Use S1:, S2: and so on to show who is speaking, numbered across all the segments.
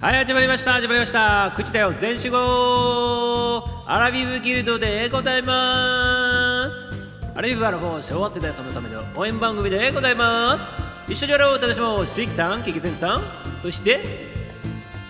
S1: はい始まりました。始まりました。口だよ全集合。アラビブギルドでございます。アラビブアラフォー昭和世代さんのための応援番組でございます。一緒にやろう楽しもう。シーキさんキキセンさん。そして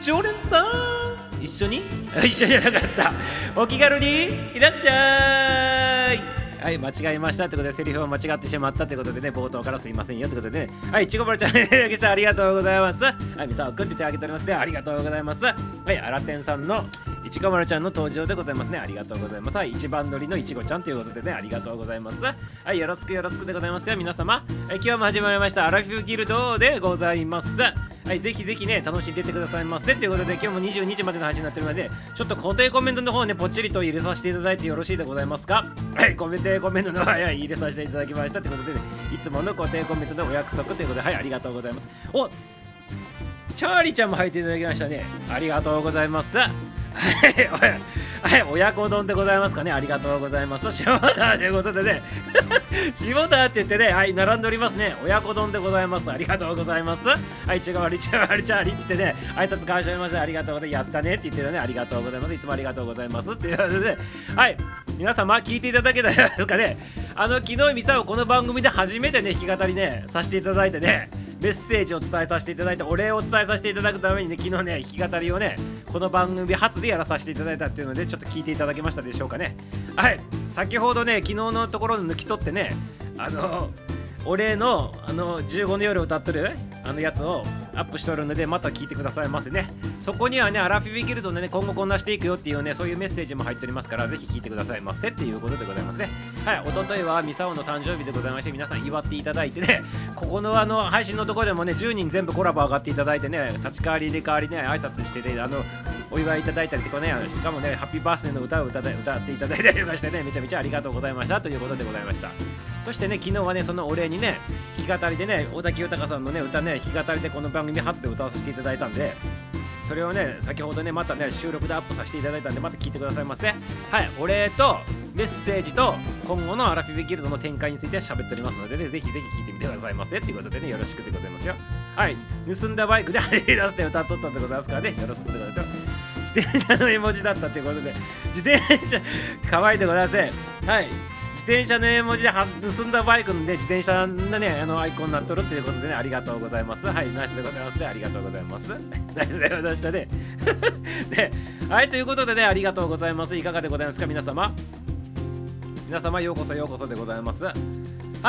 S1: 常連さん。一緒に？一緒じゃなかった。お気軽にいらっしゃい。はい間違えましたってことでセリフを間違ってしまったってことでね冒頭からすいませんよってことでね。はいちごまるちゃん ねありがとうございます。はいみさおくんって手挙げておりますね。ありがとうございます。はいあらてんさんのいちごまるちゃんの登場でございますね。ありがとうございます。はい一番乗りのいちごちゃんということでねありがとうございます。はいよろしくよろしくでございます。よ皆様。はい今日も始まりましたアラフィフギルドでございます。はい、ぜひぜひね、楽しんでいってくださいませ。ということで、今日も22時までの配信になってるので、ちょっと固定コメントの方ね、ぽっちりと入れさせていただいてよろしいでございますか？はい、コメント、コメントの方、はい、入れさせていただきました。ということで、ね、いつもの固定コメントのお約束ということで、はい、ありがとうございます。おチャーリーちゃんも入っていただきましたね。ありがとうございます。はい、はい、親子丼でございますかね。ありがとうございます。下田ということでね、下田って言ってね、はい、並んでおりますね。親子丼でございます。ありがとうございます。はい、違う、リチャーリチャーリってね、挨拶感謝しません。ありがとうございます。やったねって言ってるね。ありがとうございます。いつもありがとうございます。っていうことで、はい、皆様聞いていただけたらですかね。あの、昨日ミサをこの番組で初めてね、弾き語りね、させていただいてね、メッセージを伝えさせていただいてお礼を伝えさせていただくためにね昨日ね弾き語りをねこの番組初でやらさせていただいたっていうのでちょっと聞いていただけましたでしょうかね。はい。先ほどね昨日のところ抜き取ってねあのお礼のあの15の夜歌ってるあのやつをアップしとるのでまた聞いてくださいませね。そこにはねアラフィビギルドでね今後こんなしていくよっていうねそういうメッセージも入っておりますからぜひ聞いてくださいませっていうことでございますね。はい一昨日はミサオの誕生日でございまして皆さん祝っていただいてねここのあの配信のとこでもね10人全部コラボ上がっていただいてね立ち代わり入れ替わりね挨拶しててあのお祝いいただいたりとかねしかもねハッピーバースデーの歌を歌歌っていただいたりとかしてねめちゃめちゃありがとうございましたということでございました。そしてね昨日はねそのお礼にね弾き語りでね尾崎豊さんのね歌ね弾き語りでこの番組初で歌わせていただいたんでそれをね先ほどねまたね収録でアップさせていただいたんでまた聞いてくださいませ。はいお礼とメッセージと今後のアラフィビギルドの展開について喋っておりますので、ね、ぜひぜひ聞いてみてくださいませ。ということでねよろしくでございますよ。はい盗んだバイクで走り出して歌っとったんでございますからねよろしくでございます自転車の絵文字だったということで自転車可愛いでございません。はい。転車の絵文字で盗んだバイクのね自転車のねあのアイコンになっとるっていうことでねありがとうございます。はいナイスでございますね。ありがとうございます。ナイスでございましたね。で はいということでねありがとうございます。いかがでございますか皆様。皆様ようこそようこそでございます。は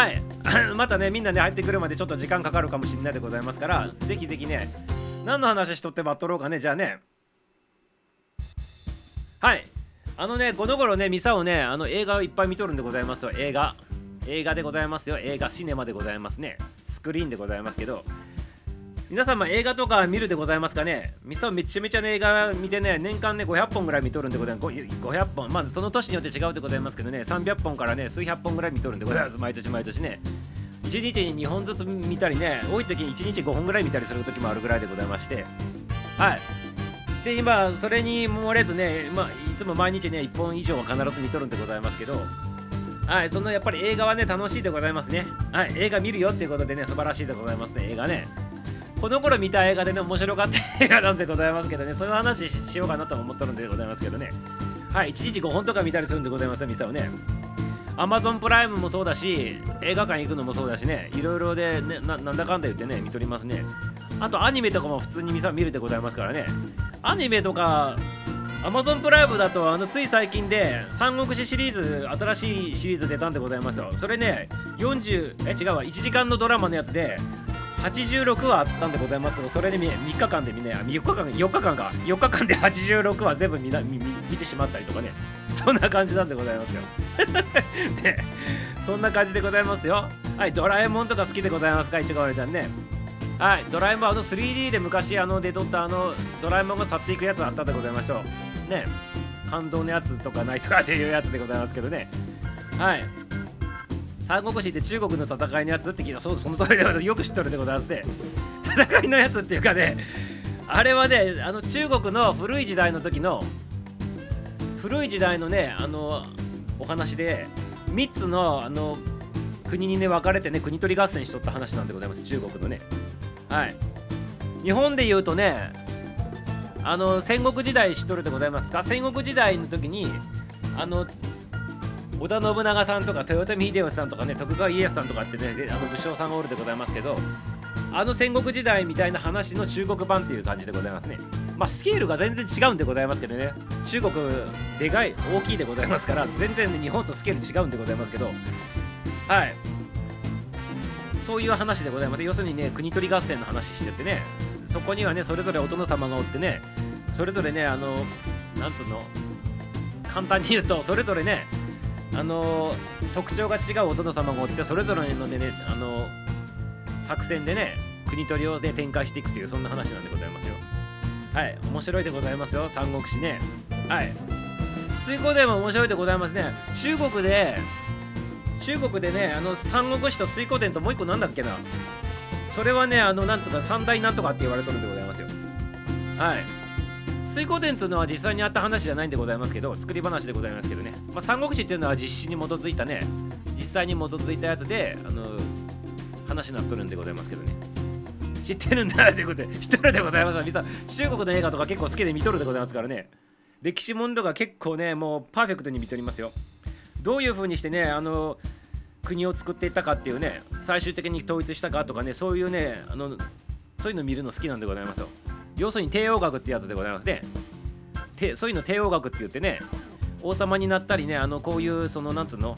S1: い またねみんなね入ってくるまでちょっと時間かかるかもしれないでございますからぜひぜひね何の話しとってばっとろうかねじゃあね。はい。あのねこの頃ねミサをねあの映画をいっぱい見とるんでございますよ。映画。映画でございますよ。映画シネマでございますね。スクリーンでございますけど。皆様映画とか見るでございますかね？ミサめちゃめちゃね映画見てね年間ね500本ぐらい見とるんでございます。500本。まあその年によって違うでございますけどね。300本からね数百本ぐらい見とるんでございます。毎年毎年ね。1日に2本ずつ見たりね多い時に1日5本ぐらい見たりする時もあるぐらいでございまして。はいで今それに漏れずね、まあ、いつも毎日ね1本以上は必ず見とるんでございますけどはいそのやっぱり映画はね楽しいでございますね。はい映画見るよっていうことでね素晴らしいでございますね映画ね。この頃見た映画でね面白かった映画なんでございますけどねそういう話しようかなと思っとるんでございますけどね。はい1日5本とか見たりするんでございますよミサをね。Amazon プライムもそうだし映画館行くのもそうだしね。いろいろで、ね、ななんだかんだ言ってね見とりますね。あとアニメとかも普通に見るでございますからね。アニメとか Amazon プライムだとあのつい最近で三国志シリーズ新しいシリーズ出たんでございますよ。それね40え違うわ。1時間のドラマのやつで86話あったんでございますけどそれで 3, 日間で見ね3日間4日間か。4日間で86話全部見な見見てしまったりとかね。そんな感じなんでございますよ。で そんな感じでございますよ。はいドラえもんとか好きでございますか？いちごわれちゃんね。はい、ドラえもんあの 3D で昔あの出とったあのドラえもんが去っていくやつあったでございましょう。ね、感動のやつとかないとかっていうやつでございますけどね。はい。三国志って中国の戦いのやつって聞いたそその通りでよく知っとるでございますね。戦いのやつっていうかね、あれはね、あの中国の古い時代の時の古い時代のね、あのお話で3つのあの国にね分かれてね国取り合戦しとった話なんでございます中国のねはい。日本で言うとねあの戦国時代知っとるでございますか？戦国時代の時にあの織田信長さんとか豊臣秀吉さんとかね徳川家康さんとかってねあの武将さんがおるでございますけどあの戦国時代みたいな話の中国版っていう感じでございますね。まあスケールが全然違うんでございますけどね。中国でかい大きいでございますから全然、ね、日本とスケール違うんでございますけど。はい。そういう話でございます。要するにね国取り合戦の話しててねそこにはねそれぞれお殿様がおってねそれぞれねあのなんつうの簡単に言うとそれぞれねあの特徴が違うお殿様がおってそれぞれのでねあの作戦でね国取りをね展開していくというそんな話なんでございますよ。はい面白いでございますよ三国志ね。はい。水滸伝も面白いでございますね。中国で中国でねあの三国志と水滸伝ともう一個なんだっけな。それはねあのなんとか三大なんとかって言われとるんでございますよ。はい。水滸伝というのは実際にあった話じゃないんでございますけど作り話でございますけどね、まあ、三国志っていうのは実施に基づいたね実際に基づいたやつであの話になっとるんでございますけどね。知ってるんだってことで知ってるでございます。皆さん中国の映画とか結構好きで見とるでございますからね。歴史問答が結構ねもうパーフェクトに見とりますよ。どういう風にしてねあの国を作っていったかっていうね最終的に統一したかとかねそういうねあのそういうの見るの好きなんでございますよ。要するに帝王学ってやつでございますね。てそういうの帝王学って言ってね王様になったりねあのこういうそのなんつうの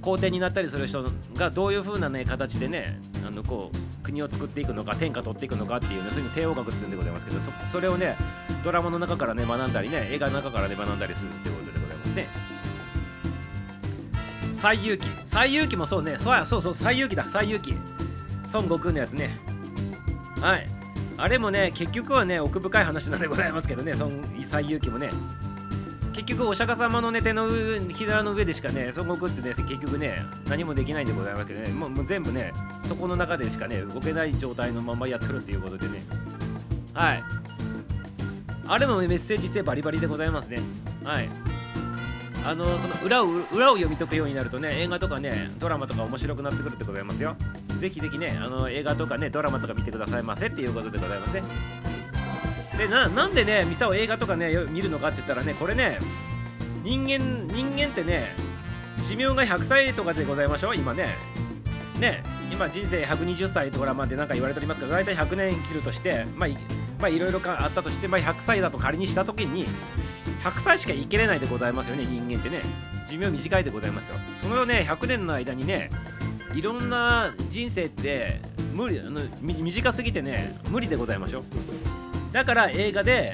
S1: 皇帝になったりする人がどういう風なね形でねあのこう国を作っていくのか天下取っていくのかっていうねそういうの帝王学っていうんでございますけどそれをねドラマの中からね学んだりね映画の中からね学んだりするってことでございますね。西遊記。西遊記もそうね。そうやそうそう西遊記だ。西遊記。孫悟空のやつね。はい。あれもね結局はね奥深い話なんでございますけどね。孫西遊記もね。結局お釈迦様のね手の上膝の上でしかね孫悟空ってね結局ね何もできないんでございますけどね。もうもう全部ねそこの中でしかね動けない状態のままやってるっていうことでね。はい。あれも、メッセージ性バリバリでございますね。はい。あのその裏を裏を読み解くようになるとね映画とかねドラマとか面白くなってくるってございますよ。ぜひぜひねあの映画とかねドラマとか見てくださいませっていうことでございますね。でなんでねミサを映画とかね見るのかって言ったらねこれね人間人間ってね寿命が100歳とかでございましょう今ね。ね今人生120歳とかまでなんか言われておりますけど大体100年切るとしてまあいまあいろいろあったとして、まあ、100歳だと仮にした時に100歳しか生きれないでございますよね人間ってね。寿命短いでございますよ。そのね100年の間にねいろんな人生って無理あの短すぎてね無理でございましょうだから映画で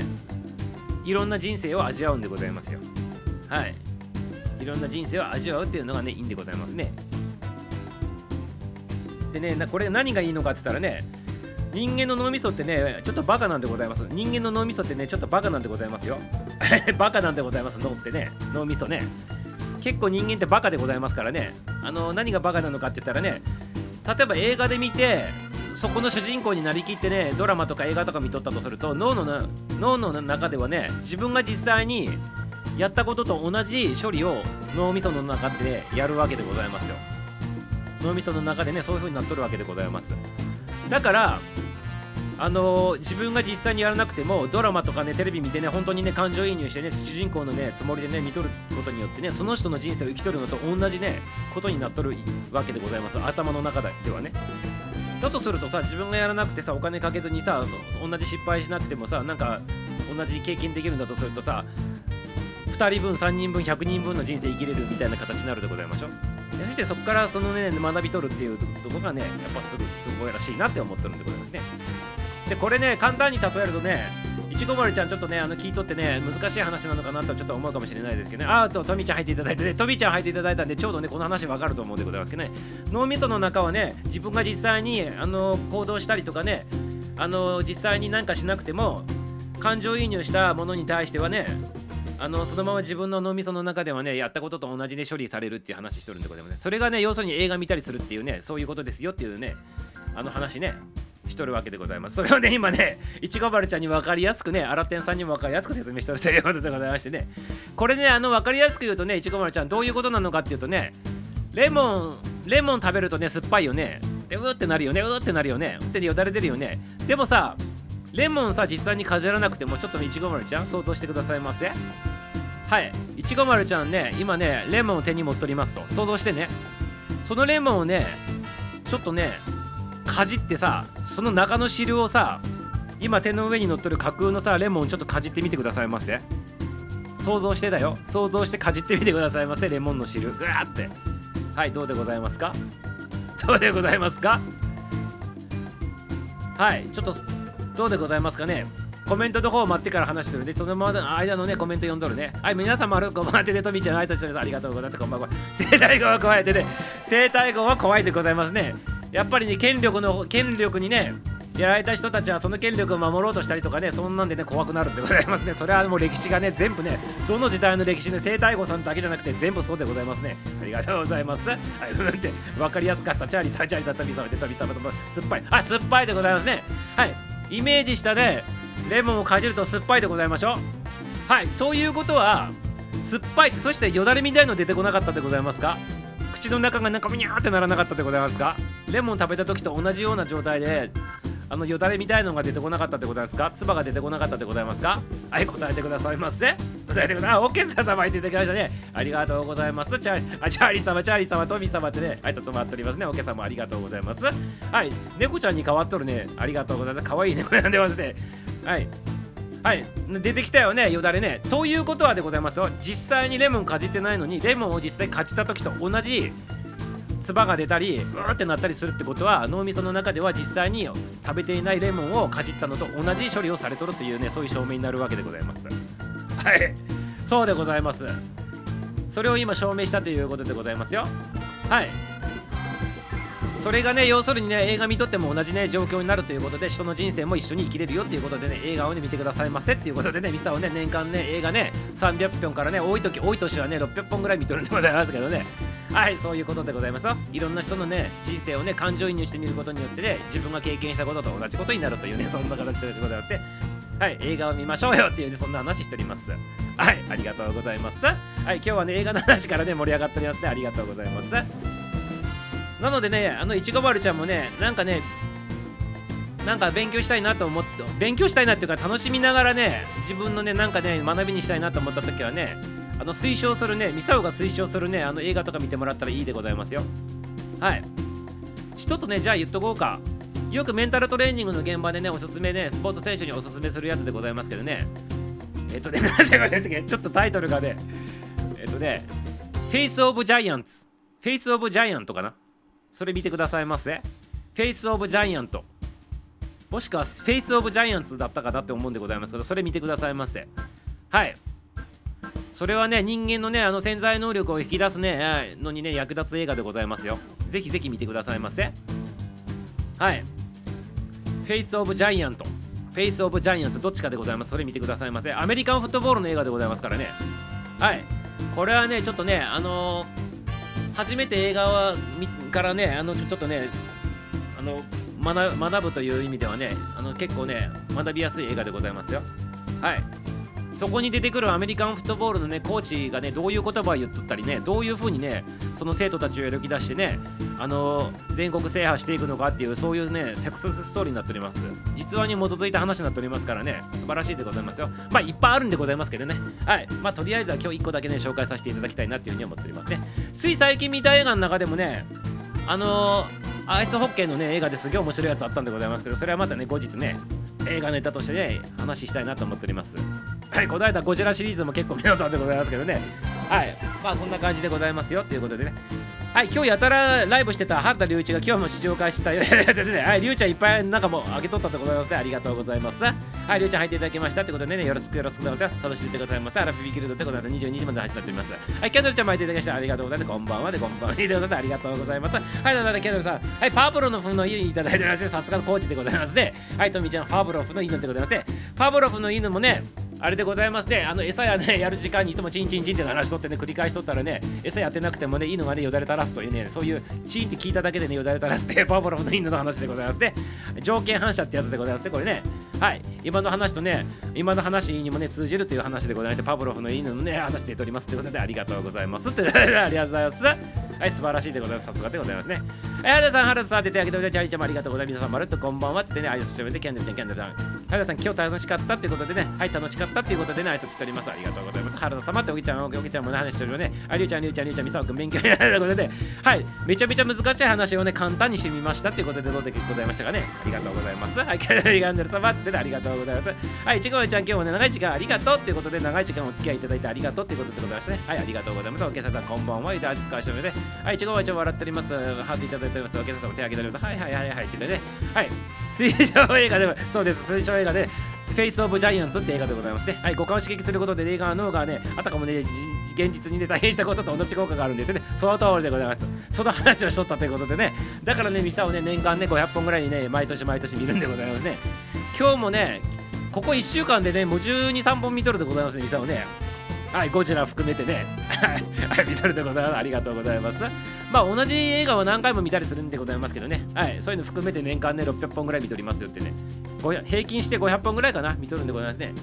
S1: いろんな人生を味わうんでございますよ。はい。いろんな人生を味わうっていうのがねいいんでございますね。でねこれ何がいいのかって言ったらね人間の脳みそってねちょっとバカなんでございます。人間の脳みそってねちょっとバカなんでございますよ。バカなんでございます。脳ってね。脳みそね。結構人間ってバカでございますからね。あの何がバカなのかって言ったらね例えば映画で見てそこの主人公になりきってねドラマとか映画とか見とったとすると脳のな脳の中ではね自分が実際にやったことと同じ処理を脳みその中でやるわけでございますよ。脳みその中でねそういう風になっとるわけでございます。だからあのー自分が実際にやらなくてもドラマとかねテレビ見てね本当にね感情移入してね主人公のねつもりでね見とることによってねその人の人生を生きとるのと同じねことになっとるわけでございます。頭の中ではね。だとするとさ自分がやらなくてさお金かけずにさ同じ失敗しなくてもさなんか同じ経験できるんだとするとさ2人分3人分100人分の人生生きれるみたいな形になるでございましょそしてそこからそのね学び取るっていうところがねやっぱすごすごいらしいなって思ってるんでございますね。でこれね簡単に例えるとねいちごまるちゃんちょっとねあの聞いとってね難しい話なのかなとちょっと思うかもしれないですけどね。あーとトミちゃん入っていただいてねトミちゃん入っていただいたんでちょうどねこの話わかると思うんでございますけどね。脳みその中はね自分が実際にあの行動したりとかねあの実際に何かしなくても感情移入したものに対してはねあのそのまま自分の脳みその中ではねやったことと同じで処理されるっていう話しとるんでございますね。それがね要するに映画見たりするっていうねそういうことですよっていうねあの話ね。しとるわけでございます。それをね今ねいちごまるちゃんに分かりやすくねあらてんさんにも分かりやすく説明しとるということでございましてね。これねあの分かりやすく言うとねいちごまるちゃんどういうことなのかっていうとねレモンレモン食べるとね酸っぱいよね。でうってなるよね。うってなるよね。うってよだれ出るよね。でもさレモンさ実際にかじらなくてもちょっといちご丸ちゃん想像してくださいませはい。いちご丸ちゃんね今ねレモンを手に持っておりますと。想像してね。そのレモンをねちょっとねかじってさその中の汁をさ今手の上に乗っとる架空のさレモンちょっとかじってみてくださいませ？想像してだよ想像してかじってみてくださいませレモンの汁ぐわってはいどうでございますか？どうでございますか？はいちょっとどうでございますかね？コメントの方を待ってから話してるんで、そのままの間のね、コメント読んどるね。はい、皆様、こんばんは、てでとみちゃん、あいたちゃん、ありがとうございます。こんばんは。生体語は怖いでね、生体語は怖いでございますね。やっぱりね、権力の、権力にね、やられた人たちはその権力を守ろうとしたりとかね、そんなんでね、怖くなるんでございますね。それはもう歴史がね、全部ね、どの時代の歴史ね、生体語さんだけじゃなくて、全部そうでございますね。ありがとうございます。はい、うんって、分かりやすかった。チャーリーさん、チャーリーさん、タビさん、タビさん、酸っぱい。あ、酸っぱいでございますね。はい、イメージしたね、レモンをかじると酸っぱいでございましょうはいということは酸っぱいそしてよだれみたいの出てこなかったでございますか口の中がなんかむにゃーってならなかったでございますか？レモン食べた時と同じような状態であのよだれみたいのが出てこなかったでございますか？唾が出てこなかったでございますか？はい答えてくださいませ。答えてくださいオッケーさん様いていただきましたね。ありがとうございます。チャあチャーリー様チャーリー様トミー様ってね挨拶回っておりますね。オッケー様ありがとうございます。はい猫ちゃんに変わっとるね。ありがとうございます。可愛い猫なんでますね。はい。はい。出てきたよねよだれね。ということはでございますよ。実際にレモンかじってないのにレモンを実際かじった時と同じ唾が出たりうーってなったりするってことは脳みその中では実際に食べていないレモンをかじったのと同じ処理をされとるというねそういう証明になるわけでございます。はい。そうでございます。それを今証明したということでございますよ。はい。それがね要するにね映画見とっても同じね状況になるということで人の人生も一緒に生きれるよっていうことでね映画をね見てくださいませっていうことでねミサをね年間ね映画ね300本からね多い時多い年はね600本ぐらい見とるんでございますけどね。はいそういうことでございますよ。いろんな人のね人生をね感情移入してみることによってね自分が経験したことと同じことになるというねそんな形でございまして。はい映画を見ましょうよっていうねそんな話しております。はいありがとうございます。はい今日はね映画の話からね盛り上がっておりますね。ありがとうございます。なのでねあのいちご丸ちゃんもねなんかねなんか勉強したいなと思って勉強したいなっていうか楽しみながらね自分のねなんかね学びにしたいなと思った時はねあの推奨するねミサオが推奨するねあの映画とか見てもらったらいいでございますよ。はい。一つねじゃあ言っとこうか。よくメンタルトレーニングの現場でねおすすめねスポーツ選手におすすめするやつでございますけどね。えっとねなんでございますちょっとタイトルがねえっとねフェイスオブジャイアンツフェイスオブジャイアントかな。それ見てくださいませ。フェイス・オブ・ジャイアント。もしくはフェイス・オブ・ジャイアンツだったかなって思うんでございますけど、それ見てくださいませ。はい。それはね、人間のね、あの潜在能力を引き出すね、のにね、役立つ映画でございますよ。ぜひぜひ見てくださいませ。はい。フェイス・オブ・ジャイアント。フェイス・オブ・ジャイアンツ、どっちかでございます。それ見てくださいませ。アメリカンフットボールの映画でございますからね。はい。これはね、ちょっとね、あのー初めて映画はからねあのちょっとねあの学学ぶという意味ではねあの結構ね学びやすい映画でございますよ。はい。そこに出てくるアメリカンフットボールのねコーチがねどういう言葉を言っとったりねどういう風にねその生徒たちをやき出してねあのー、全国制覇していくのかっていうそういうねセクセスストーリーになっております。実話に基づいた話になっておりますからね素晴らしいでございますよ。まあいっぱいあるんでございますけどね。はい。まあとりあえずは今日1個だけね紹介させていただきたいなっていうふうに思っておりますね。つい最近見た映画の中でもねあのーアイスホッケーのね映画ですげえ面白いやつあったんでございますけどそれはまたね後日ね映画ネタとしてね話したいなと思っております。はいこの間ゴジラシリーズも結構見ようとでございますけどね。はいまあそんな感じでございますよということでね。はい今日やたらライブしてた原田隆一が今日も試乗会したよ。はいりゅうちゃんいっぱいなんかもあげとったでございますね。ありがとうございます。はいりゅうちゃん入っていただきましたってことでねよろしくよろしくございします楽しんでくださいませアラビビギルドでこの後22時まで始まっております。はいキャンドルちゃんも入っていただきました。ありがとうございます。こんばんはでこんばんは。でございます。ありがとうございます。はいだだキャンドルさん。はいパーブロのフの家にいただいてますね。さすがのコーチでございますね。はいとみちゃんパーブロフの犬でございますね。パーブロフの犬もねあれでございますね、あの餌やね、やる時間にいつもチンチンチンって話しとってね、繰り返しとったらね、餌やってなくてもね、犬がね、よだれ垂らすというね、そういうチンって聞いただけでね、よだれ垂らすって、パブロフの犬の話でございますね。条件反射ってやつでございますね、これね。はい、今の話とね、今の話にもね、通じるという話でございまして、パブロフの犬のね、話出ておりますということで、ありがとうございますって、ありがとうございます。はい素晴らしいでございますさすがでございますねはい原田さん原田さんって手挙げておいてチャリちゃんもありがとうございます皆さんまるっとこんばんはってね挨拶しておいてキャンドルちゃんキャンドルちゃん原田さん今日楽しかったってことでねはい楽しかったっていうことでね挨拶しております。ありがとうございます。原田様っておぎちゃんおぎちゃんもね話してるよね。ありゅうちゃんりゅうちゃんりゅうちゃんみさおくん勉強になるということではい。めちゃめちゃ難しい話をね簡単にしてみましたっていうことでどうでございましたかね。ありがとうございます。はい。キャンドルキャンドル様ってねありがとうございます。はい。ちごまちゃん今日もね長い時間ありがとうっていうことで長い時間お付き合いいただいてありがとうっていうことでございましたね。はい。ありがとうございます。お客さんこんばんは、いただき使いしょで、はい、ちごまちゃん笑っております。ハートいただいております。お客さんも手挙げております。はいはいはいはい、ってね、はい、水上映画でも、そうです、水上映画で、フェイス・オブ・ジャイアンツって映画でございますね。はい、五感を刺激することで映画の脳がね、あたかもね、現実にね、大変したことと同じ効果があるんですよね。その通りでございます。その話をしとったということでね、だからね、ミサをね、年間ね、500本ぐらいにね、毎年毎年見るんでございますね。今日もね、ここ1週間でね、もう12、3本見とるでございますね、ミサをね。はい、ゴジラ含めてね、はい、見とるでございます。ありがとうございます。まあ、同じ映画は何回も見たりするんでございますけどね、はい、そういうの含めて年間ね、600本ぐらい見とりますよってね、平均して500本ぐらいかな、見とるんでございますね。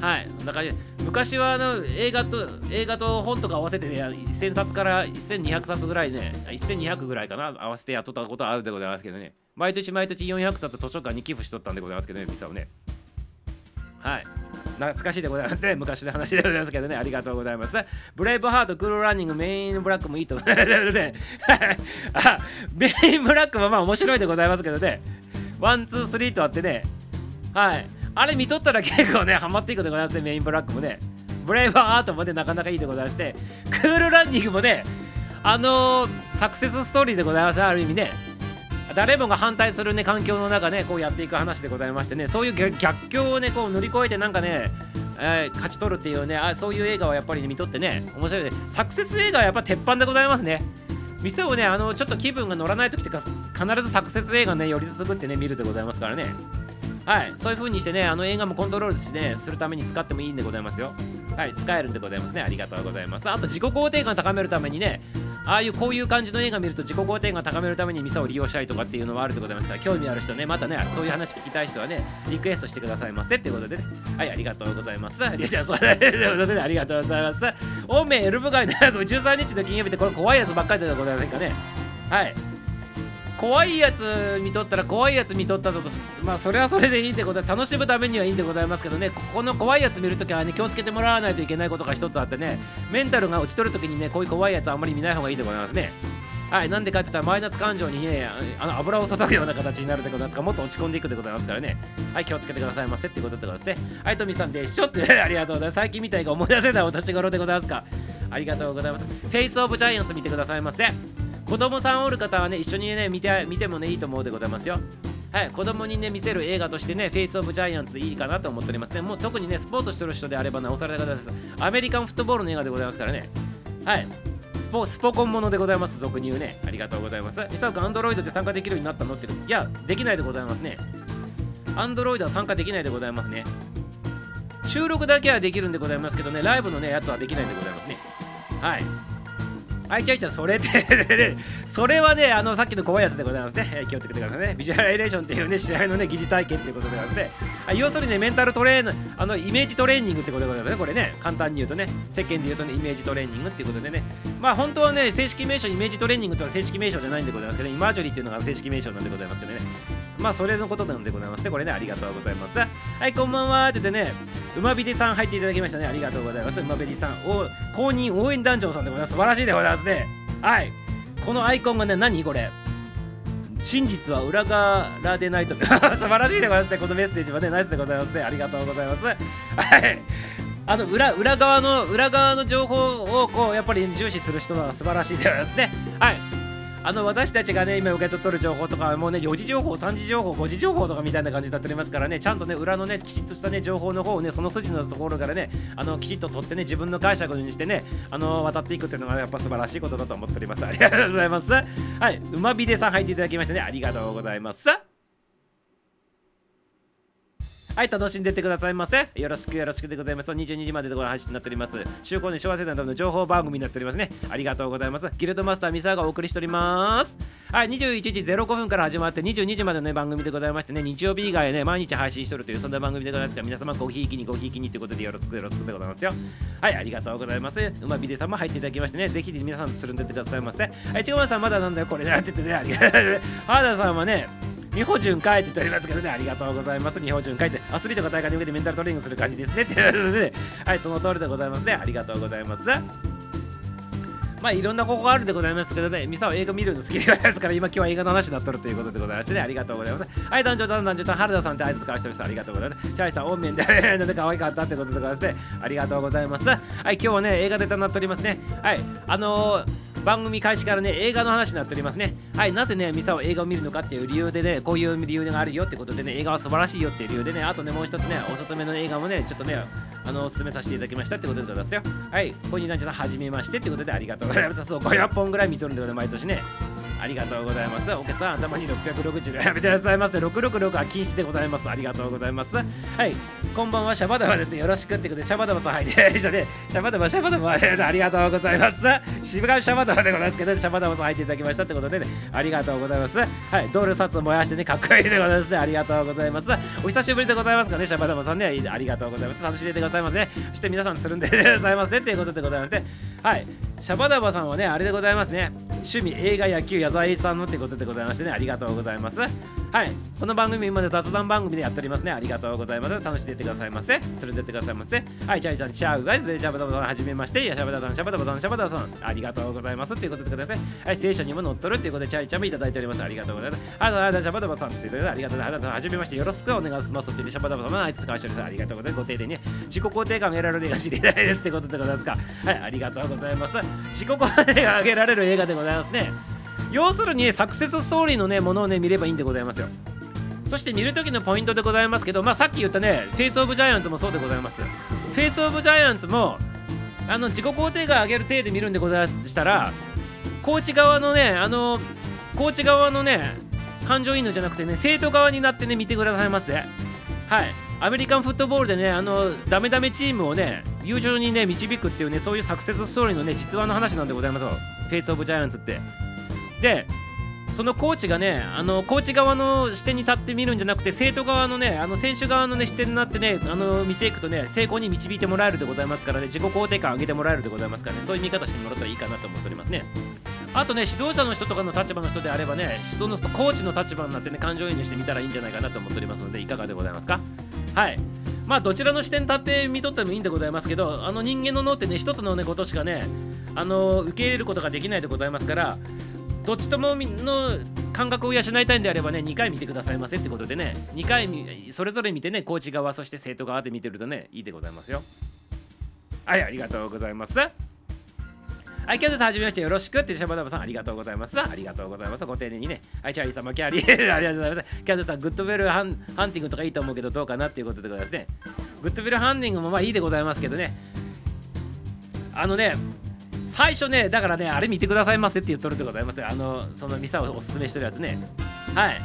S1: はい、だから昔はあの映画と映画と本とか合わせてね、1000冊から1200冊ぐらいね、1200ぐらいかな、合わせてやっとったことあるでございますけどね、毎年毎年400冊図書館に寄付しとったんでございますけどね、実はね。はい。懐かしいでございますね。昔の話でございますけどね。ありがとうございます。ブレイブハート、クールランニング、メン・イン・ブラックもいいと思いますね。あ、メン・イン・ブラックもまあ面白いでございますけどね。 one, two, three とあってね。はい。あれ見とったら結構ね、ハマっていくでございますね。メン・イン・ブラックもね。ブレイブハートもね、なかなかいいでございまして。クールランニングもね、あのー、サクセスストーリーでございます、ある意味ね。誰もが反対するね環境の中ねこうやっていく話でございましてねそういう逆境をねこう乗り越えてなんかねえー、勝ち取るっていうねあそういう映画はやっぱり、ね、見とってね面白いねサクセス映画はやっぱ鉄板でございますね店をねあのちょっと気分が乗らない時とか必ずサクセス映画ねより進むってね見るでございますからね。はい。そういう風にしてねあの映画もコントロールしてねするために使ってもいいんでございますよ。はい。使えるんでございますね。ありがとうございます。あと自己肯定感高めるためにねああいうこういう感じの映画見ると自己肯定感高めるためにミサを利用したりとかっていうのはあるでございますか？ら興味ある人ねまたねそういう話聞きたい人はねリクエストしてくださいませっていうことでね。はい。ありがとうございます。ありがとうございますありがとうございます。オメエルブ街の13日の金曜日ってこれ怖いやつばっかりでございませんかね？はい。怖いやつ見とったら怖いやつ見とったとまあそれはそれでいいってことは楽しむためにはいいんでございますけどね。ここの怖いやつ見るときはね気をつけてもらわないといけないことが一つあってね。メンタルが落ちとるときにねこういう怖いやつあんまり見ない方がいいでございますね。はいなんでかって言ったらマイナス感情にねあの油を注ぐような形になるってことなんですかもっと落ち込んでいくでございますからね。はい気をつけてくださいませってことでございますね。はいトミさんでしょって ありがとうございます。最近見た映画思い出せないお年頃でございますか？ありがとうございます。フェイスオブジャイアンツ見てくださいませ。子供さんおる方はね一緒にね見て見てもねいいと思うでございますよ。はい子供にね見せる映画としてねフェイスオブジャイアンツでいいかなと思っておりますね。もう特にねスポーツしてる人であればなおさらでございます。アメリカンフットボールの映画でございますからね。はいスポスポコンものでございます。俗に言うね。ありがとうございます。久くアンドロイドで参加できるようになったのっていやできないでございますね。アンドロイドは参加できないでございますね。収録だけはできるんでございますけどねライブのねやつはできないんでございますね。はい。あいちゃいちゃん、それって それはね、あの、さっきの怖いやつでございますね。気をつけてくださいね。ビジュアライゼーションっていうね、試合のね、疑似体験っていうことでございますね。要するにね、メンタルトレーナー、あの、イメージトレーニングってことでございますね。これね、簡単に言うとね、世間で言うとね、イメージトレーニングっていうことでね、まあ、本当はね、正式名称、イメージトレーニングとは正式名称じゃないんでございますけど、ね、 imagery っていうのが正式名称なんでございますけどね。まあ、それのことなんでございますね。これね、ありがとうございます。はい、こんばんはって言ってね、馬ビデさん入っていただきましたね。ありがとうございます。馬ビデさん、お公認応援団長さんでございます。素晴らしいでございますね。はいこのアイコンがね何これ？真実は裏側でないと 素晴らしいでございますねこのメッセージはねナイスでございますねありがとうございますはいあの裏裏側の裏側の情報をこうやっぱり重視する人は素晴らしいでございますねはいあの私たちがね今受け取る情報とかもうね4時情報3時情報5時情報とかみたいな感じになっておりますからねちゃんとね裏のねきちっとしたね情報の方をねその筋のところからねあのきちっと取ってね自分の解釈にしてねあの渡っていくっていうのがやっぱ素晴らしいことだと思っております。ありがとうございます。はい馬ビデさん入っていただきましてねありがとうございます。はい、楽しんでってくださいませ。よろしくよろしくでございます。22時まででこの配信になっております。中高年昭和世代のための情報番組になっておりますね。ありがとうございます。ギルドマスターミサーがお送りしております。はい21時05分から始まって22時までの、ね、番組でございましてね日曜日以外ね毎日配信しとるというそんな番組でございますから皆様ごひいきにごひいきにということでよろしくよろしくでございますよはいありがとうございますうまビデさんも入っていただきましてねぜひ皆さんつるんでってくださいませはいちごまさんまだなんだよこれねっててねありがとうございます 原田さんはね美穂順書いて言っておりますけどね、ありがとうございます。美穂順書いて、アスリートが大会に向けてメンタルトレーニングする感じですね。っていうことで、はい、その通りでございますね。ありがとうございます。まあいろんな方法があるでございますけどね、ミサは映画見るの好きでございますから、今今日は映画の話になっとるということでございましてね、ありがとうございます。はい、男女さん、男女さん、原田さんって挨拶交わしてます。ありがとうございます。チャーリさん、音面で、なんで可愛かったってことでございまして、ありがとうございます。はい、今日はね、映画ネタになっておりますね。はい、あのー番組開始からね映画の話になっておりますねはいなぜねミサは映画を見るのかっていう理由でねこういう理由があるよってことでね映画は素晴らしいよっていう理由でねあとねもう一つねおすすめの映画もねちょっとねあのおすすめさせていただきましたってことでございますよはいここになんちゃんはじめましてってことでありがとうございますそう500本ぐらい見とるんで毎年ねありがとうございます。お客さん、頭に660やめてくださいませ。666は禁止でございます。ありがとうございます。はい、こんばんは、シャバダバです。よろしくってことで、シャバダバと入ってましたね。シャバダバ、シャバダバ、ありがとうございます。渋谷シャバダバでございますけど、シャバダバと入っていただきましたってことでね、ありがとうございます。はい、ドール札を燃やしてね、かっこいいでございますね。ありがとうございます。お久しぶりでございますかね、シャバダバさんね、ありがとうございます。楽しんでてくださいませ、ね。そして皆さんするんでございますね。ということでございまして、はい、シャバダバさんはね、あれでございますね。趣味、映画、野球、矢沢永さんのってことでございましてねありがとうございます。はい。この番組今まで雑談番組でやっておりますね。ありがとうございます。楽しんでいってくださいませ。それでってくださいませ。はいチャイさんチャウガイズシャバダバさんはじめまして。やシャバダバさんシャバダバさんシャバダバさん。ありがとうございます。っていうことでくださいはい聖書にも載っとるっていうことでチャイちゃんもいただいております。ありがとうございます。あのあシャバダバさんって言ってありがとうございます。はじめましてよろしくお願いしますってシャバダバさんもあいつ使わしておりますありがとうございますご丁寧に自己肯定感が得られる映画知りたいですってことでございますか。はいありがとうございます。自己肯定が上げられる映画でございますね要するにサクセスストーリーのねものをね見ればいいんでございますよそして見るときのポイントでございますけど、まあ、さっき言ったね、フェイス・オブ・ジャイアンツもそうでございます。フェイス・オブ・ジャイアンツも、あの自己肯定感上げる体で見るんでございましたら、コーチ側のね、あの、コーチ側のね、感情移入じゃなくてね、生徒側になってね、見てくださいませ。はい。アメリカンフットボールでね、あの、ダメダメチームをね、友情にね、導くっていうね、そういうサクセスストーリーのね、実話の話なんでございますよ。フェイス・オブ・ジャイアンツって。でそのコーチがねあのコーチ側の視点に立って見るんじゃなくて生徒側のねあの選手側の、ね、視点になってねあの見ていくとね成功に導いてもらえるでございますからね自己肯定感上げてもらえるでございますからねそういう見方してもらったらいいかなと思っておりますねあとね指導者の人とかの立場の人であればね指導のコーチの立場になってね感情移入してみたらいいんじゃないかなと思っておりますのでいかがでございますか？はい。まあどちらの視点立って見とってもいいんでございますけどあの人間の脳ってね一つのねことしかねあの受け入れることができないでございますからどっちともの感覚を養いたいんであればね2回見てくださいませってことでね2回それぞれ見てねコーチ側そして生徒側で見てるとねいいでございますよ。はいありがとうございます。はい、キャンドさん、はじめまして、よろしくって、シャバダバさん、ありがとうございます。ありがとうございます。ご丁寧にね。はい、チャーリーさんもキャリー、ありがとうございます。キャンドさん、グッド・ウィル・ハンティングとかいいと思うけど、どうかなっていうことでございますね。グッドベルハンティングもまあいいでございますけどね。あのね、最初ねだからねあれ見てくださいませって言っとるでございますあのそのミサをおすすめしてるやつねはい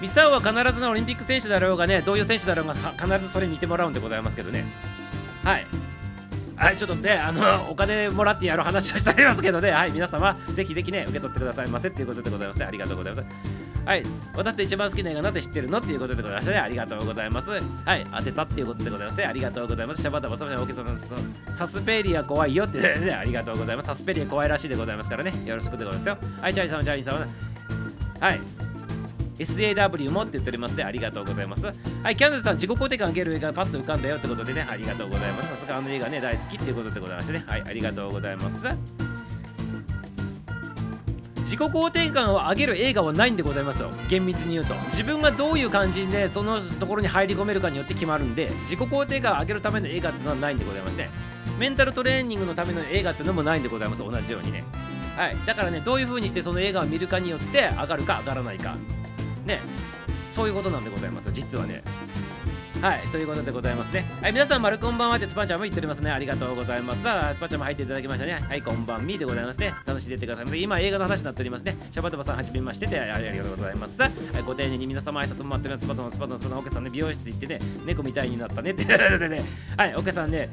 S1: ミサオは必ずのオリンピック選手だろうがねどういう選手だろうが必ずそれ見てもらうんでございますけどねはいはい、ちょっとね、あの、お金もらってやる話をしてありますけどね、はい、皆様、ぜひぜひね、受け取ってくださいませっていうことでございます、ありがとうございます。はい、私と一番好きな映画なんて知ってるのっていうことでございましたね。ありがとうございます。はい、当てたっていうことでございますね。ありがとうございます。シャバタバサバオーケさん、サスペリア怖いよってね、ありがとうございます。サスペリア怖いらしいでございますからね。よろしくでございますよ。はい、チャーリーさん、チャーリーさん、はい。SAW もって言っておりますね。ありがとうございます。はい、キャンドルさん、自己肯定感上げる映画パッと浮かんだよってことでね、ありがとうございます。さすがあの映画ね、大好きっていうことでございましてね。はい、ありがとうございます。自己肯定感を上げる映画はないんでございますよ厳密に言うと自分がどういう感じでそのところに入り込めるかによって決まるんで自己肯定感を上げるための映画っていうのはないんでございますねメンタルトレーニングのための映画っていうのもないんでございます同じようにねはいだからねどういう風にしてその映画を見るかによって上がるか上がらないかねそういうことなんでございます。実はねはい、ということでございますね。はい、皆さん、丸こんばんはってスパンちゃんも言っておりますね。ありがとうございます。さあ、スパンちゃんも入っていただきましたね。はい、こんばんみでございますね。楽しんでいってください。今、映画の話になっておりますね。シャバタバさん、はじめましてでありがとうございます。はい、ご丁寧に皆様挨拶も待ってるスパトのスパトのスパのオケさんね、美容室行ってね、猫みたいになったねって。ね、はい、オケさんね、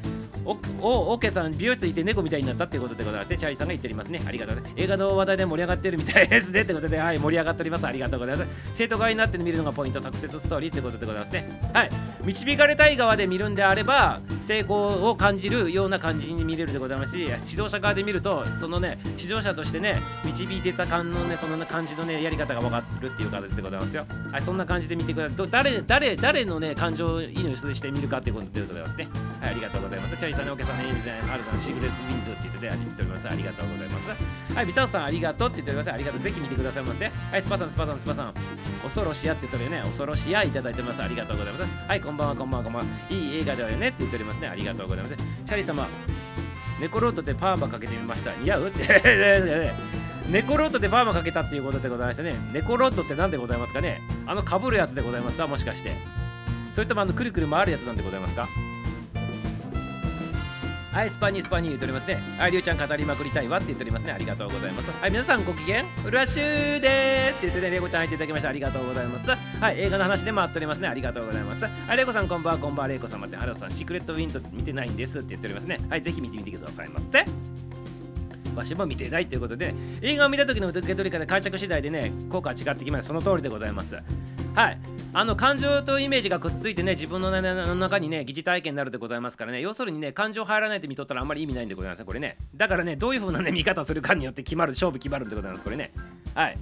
S1: おおオーケーさん美容室行って猫みたいになったってことでございましてチャーリーさんが言っておりますねありがとうございます映画の話題で盛り上がってるみたいですねってことではい盛り上がっておりますありがとうございます生徒側になって見るのがポイントサクセスストーリーってことでございますねはい導かれたい側で見るんであれば成功を感じるような感じに見れるでございますし指導者側で見るとそのね指導者としてね導いてた感のねその感じのねやり方が分かるっていう形でございますよ。はいそんな感じで見てください。誰誰誰のね感情移入して見るかっていうことでございますね。はいありがとうございます。チャリさんのお客さんねエンゼンハルさんシグレスウィンドウって言ってて言っておりますありがとうございます。はいビサウさんありがとうって言っておりますありがとうぜひ見てくださいませはいスパさんスパさんスパさん。恐ろしやって言ってるよね恐ろしやいただいてます。ありがとうございます。はいこんばんはこんばんはこんばんはいい映画だよねって言っておりますねありがとうございますシャリ様ネコロートでパーマかけてみました似合う？ってネコロットでパーマかけたっていうことでございましたね。ネコロットって何でございますかね？あのかぶるやつでございますか？もしかして。それともあのくるくる回るやつなんでございますか？はい、スパニースパニー言っておりますね。はい、りゅうちゃん語りまくりたいわって言っておりますね。ありがとうございます。はい、皆さんご機嫌うらしゅうでーって言ってね、レゴちゃん入っていただきました。ありがとうございます。はい、映画の話で回っておりますね。ありがとうございます。はい、レゴさんこんばんは、こんばんは、レゴ様って、原田さん、シークレットウィンド見てないんですって言っておりますね。はい、ぜひ見てみてくださいませ。わしも見てないということで映画を見た時の受け取り方解釈次第でね効果は違ってきますその通りでございますはいあの感情とイメージがくっついてね自分の中にね疑似体験になるでございますからね要するにね感情入らないって見とったらあんまり意味ないんでございますこれねだからねどういう風なね見方するかによって決まる勝負決まるんでございますこれねはい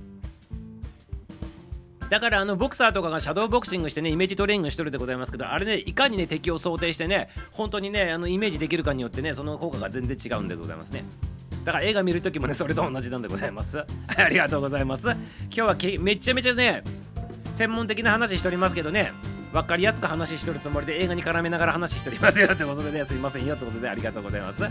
S1: だからあのボクサーとかがシャドーボクシングしてねイメージトレーニングしてるでございますけどあれねいかにね敵を想定してね本当にねあのイメージできるかによってねその効果が全然違うんでございますね。だから映画見るときもねそれと同じなんでございます。ありがとうございます。今日はめちゃめちゃね専門的な話しておりますけどね分かりやすく話してるつもりで映画に絡めながら話しておりますよってことでねすいませんよってことでありがとうございます。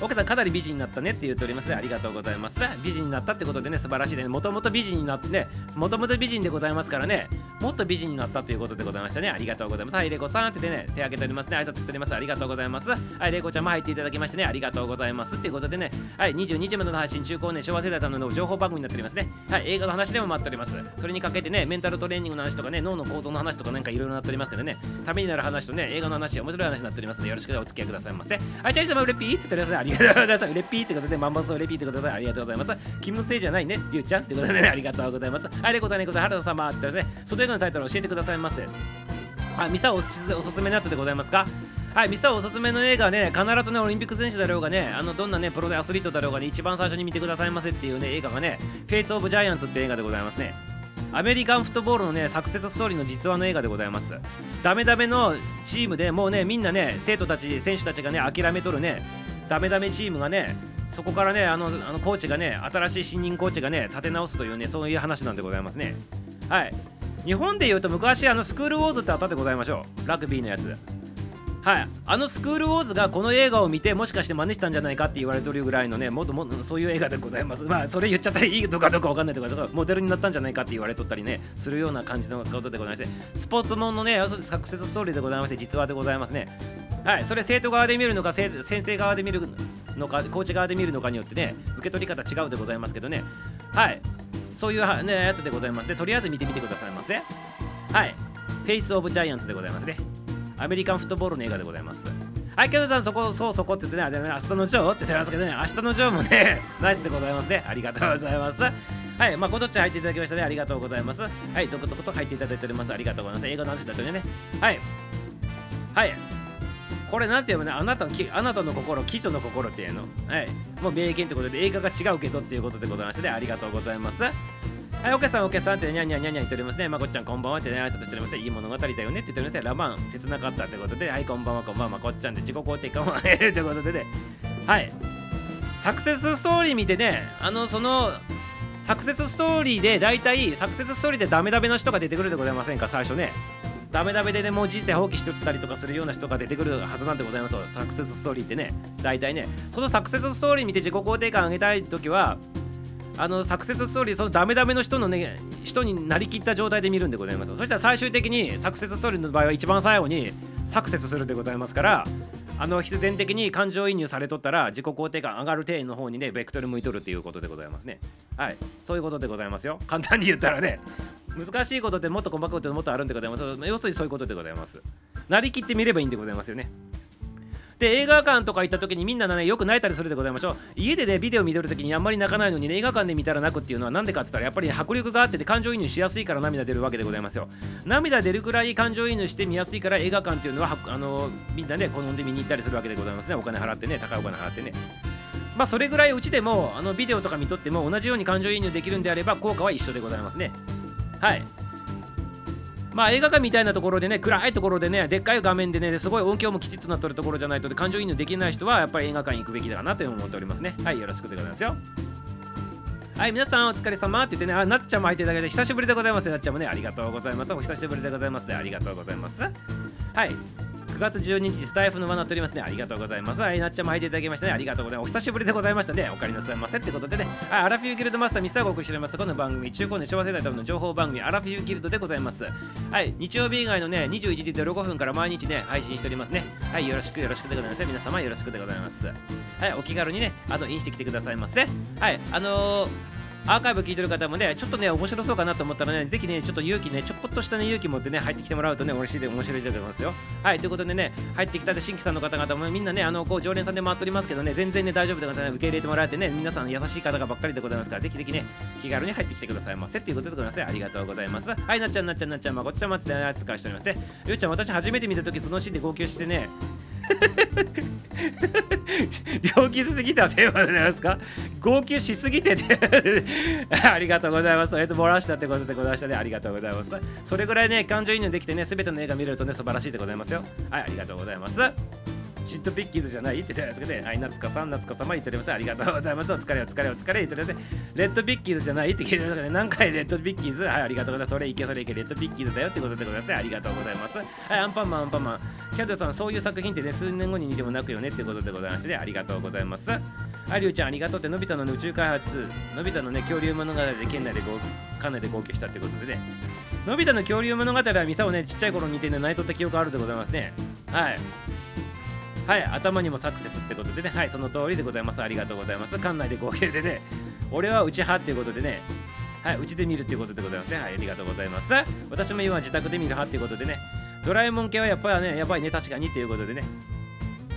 S1: 奥さんかなり美人になったねって言っておりますありがとうございます。美人になったってことでね素晴らしいね。もともと美人になってねもともと美人でございますからね。もっと美人になったということでございましたね。ありがとうございます。はいレコさんってね手挙げておりますね。挨拶しております。ありがとうございます。はいレコちゃんも入っていただきましてね。ありがとうございます。っていうことでね。はい22時までの配信中高年昭和世代さんの情報番組になっておりますね。はい映画の話でも待っております。それにかけてねメンタルトレーニングの話とかね脳の構造の話とかなんかいろいろなっておりますけどね。ためになる話とね映画の話面白い話になっておりますのでよろしくお付き合いくださいませ。はいチャリ様うれぴーって言っておりますありがとうございます ピーってことで、マンボスをレピーってことで、ありがとうございます。キムせいじゃないね、りゅうちゃんってことでね、ありがとうございます。はい、レコさん、レコさん、原田様ってですね、その映画のタイトルを教えてくださいませ。あ、ミサおすおすすめのやつでございますか？はい、ミサおすすめの映画はね、必ずね、オリンピック選手だろうがね、あのどんなね、プロでアスリートだろうがね、一番最初に見てくださいませっていうね、映画がね、フェイス・オブ・ジャイアンツって映画でございますね。アメリカンフットボールのね、サクセスストーリーの実話の映画でございます。ダメダメのチームでもうね、みんなね、生徒たち、選手たちがね、諦めとるね、ダメダメチームがね、そこからねあのあのコーチがね新しい新任コーチがね立て直すというねそういう話なんでございますね。はい。日本でいうと昔あのスクールウォーズってあったでございましょう。ラグビーのやつ。はい。あのスクールウォーズがこの映画を見てもしかして真似したんじゃないかって言われてるぐらいのねもっともっとそういう映画でございます。まあそれ言っちゃったらいいのかどうかわかんないとか モデルになったんじゃないかって言われとったりねするような感じのことでございまして。スポーツもんのねサクセスストーリーでございまして実話でございますね。はい。それ生徒側で見るのか先生側で見るのかコーチ側で見るのかによってね受け取り方違うでございますけどね。はい。そういう、ね、やつでございます。でとりあえず見てみてくださいませ。はい。フェイス・オブ・ジャイアンツでございますね。アメリカンフットボールの映画でございますはい、ケンさん、そこ、そうそこって言ってね、あれね、明日のジョーって言ってますけどね、明日のジョーもね、ナイスでございますね。ありがとうございます。はい、まあ、こどっち入っていただきましたね。ありがとうございます。はい、続々と入っていただいております。ありがとうございます。映画の話だとね。はい。はい。これなんていうのね、あなたのあなたの心、貴女の心っていうの。はい。もう名言ってことで、映画が違うけどっていうことでございまして、ね、ありがとうございます。はい、おけさん、おけさんってにゃにゃにゃにゃ言っておりますね。まこっちゃん、こんばんはってね、挨拶しております。いい物語だよねって言っておりますね。ラマン、切なかったってことで、はい、こんばんは、こんばんは、まこっちゃんで自己肯定感を上げるってことでね。はい。サクセスストーリー見てね、あの、その、サクセスストーリーで大体サクセスストーリーでダメダメの人が出てくるでございませんか？最初ねダメダメでねもう人生放棄してたりとかするような人が出てくるはずなんでございますサクセスストーリーってね大体ねそのサクセスストーリー見て自己肯定感上げたい時はあのサクセスストーリーそのダメダメの人のね人になりきった状態で見るんでございます。そしたら最終的にサクセスストーリーの場合は一番最後にサクセスするんでございますからあの必然的に感情移入されとったら自己肯定感上がる程度の方にねベクトル向いとるっていうことでございますね。はい。そういうことでございますよ。簡単に言ったらね。難しいことってもっと細かくてもっとあるんでございます。要するにそういうことでございます。なりきってみればいいんでございますよね。で映画館とか行った時にみんなねよく泣いたりするでございましょう家でねビデオ見てる時にあんまり泣かないのにね映画館で見たら泣くっていうのはなんでかって言ったらやっぱり、ね、迫力があってて感情移入しやすいから涙出るわけでございますよ涙出るくらい感情移入して見やすいから映画館っていうのはあのみんなね好んで見に行ったりするわけでございますね。お金払ってね高いお金払ってねまあそれぐらいうちでもあのビデオとか見とっても同じように感情移入できるんであれば効果は一緒でございますね。はい。まあ映画館みたいなところでね暗いところでねでっかい画面でねすごい音響もきちっとなっとるところじゃないと感情移入できない人はやっぱり映画館行くべきだなと思っておりますねはいよろしくでございますよはい、皆さんお疲れ様って言ってね、あ、なっちゃんも入っていただけて、久しぶりでございます。なっちゃんもね、ありがとうございます。お久しぶりでございます、ね。ありがとうございます。はい。9月12日スタイフの輪なっておりますね。ありがとうございます。はいなっちゃんも入っていただきましたね。ありがとうございます。お久しぶりでございましたね。お帰りなさいませってことでね。はいアラフィフギルドマスターミスターがお送りしております。この番組中高年昭和世代ための情報番組アラフィフギルドでございます。はい。日曜日以外のね21時05分から毎日ね配信しておりますね。はい。よろしくよろしくでございます皆様よろしくでございます。はい。お気軽にねあとインしてきてくださいませ。はい。あのーアーカイブ聞いてる方もね、ちょっとね、面白そうかなと思ったらね、ぜひね、ちょっと勇気ね、ちょこっとしたね、勇気持ってね、入ってきてもらうとね、嬉しいで面白いと思いますよ。はい、ということでね、入ってきたで新規さんの方々もみんなね、あの、こう、常連さんで回っておりますけどね、全然ね、大丈夫でございます、ね受け入れてもらえてね、皆さん優しい方がばっかりでございますから、ぜひぜひね、気軽に入ってきてくださいませ。っていうことでございます。ありがとうございます。はい、なっちゃん、なっちゃん、なっちゃん、まこっちゃん、まつであいつかしておりますね。りょうちゃん、私初めて見たとき、そのシーンで号泣してね、病気しすぎたテーマでございますか？号泣しすぎてて ありがとうございます。えっと、漏らしたってことでございましたね。ありがとうございます。それぐらいね、感情移入できてね、すべての映画見れるとね、素晴らしいでございますよ。はい、ありがとうございます。シットピッキーズじゃない？って言ったんですけどね、はい、夏子さん、夏子様言っております。ありがとうございます。お疲れ、お疲れ、お疲れ、言っております。レッドピッキーズじゃない？って聞いてますね、何回レッドピッキーズはい、ありがとうございます。それいけ、それいけ、レッドピッキーズだよってことでございます。ありがとうございます。はい、アンパンマン、アンパンマン。キャドさん、そういう作品ってね、数年後に似てもなくよねってことでございまして、ね、ありがとうございます。はい、りゅうちゃん、ありがとうって、のび太の、ね、宇宙開発、のび太のね、恐竜物語で県内でこう、かなで号泣したってことでね、のび太の恐竜物語はミサをね、ちっちゃい頃に似てね、泣いとった記憶あるでございますね。はい。はい、頭にもサクセスってことでね、はい、その通りでございます。ありがとうございます。館内で合計でね、俺はうち派っていうことでね、はい、うちで見るっていうことでございますね。はい、ありがとうございます。私も今自宅で見る派っていうことでね、ドラえもん系はやっぱりね、やばいね、確かにっていうことでね、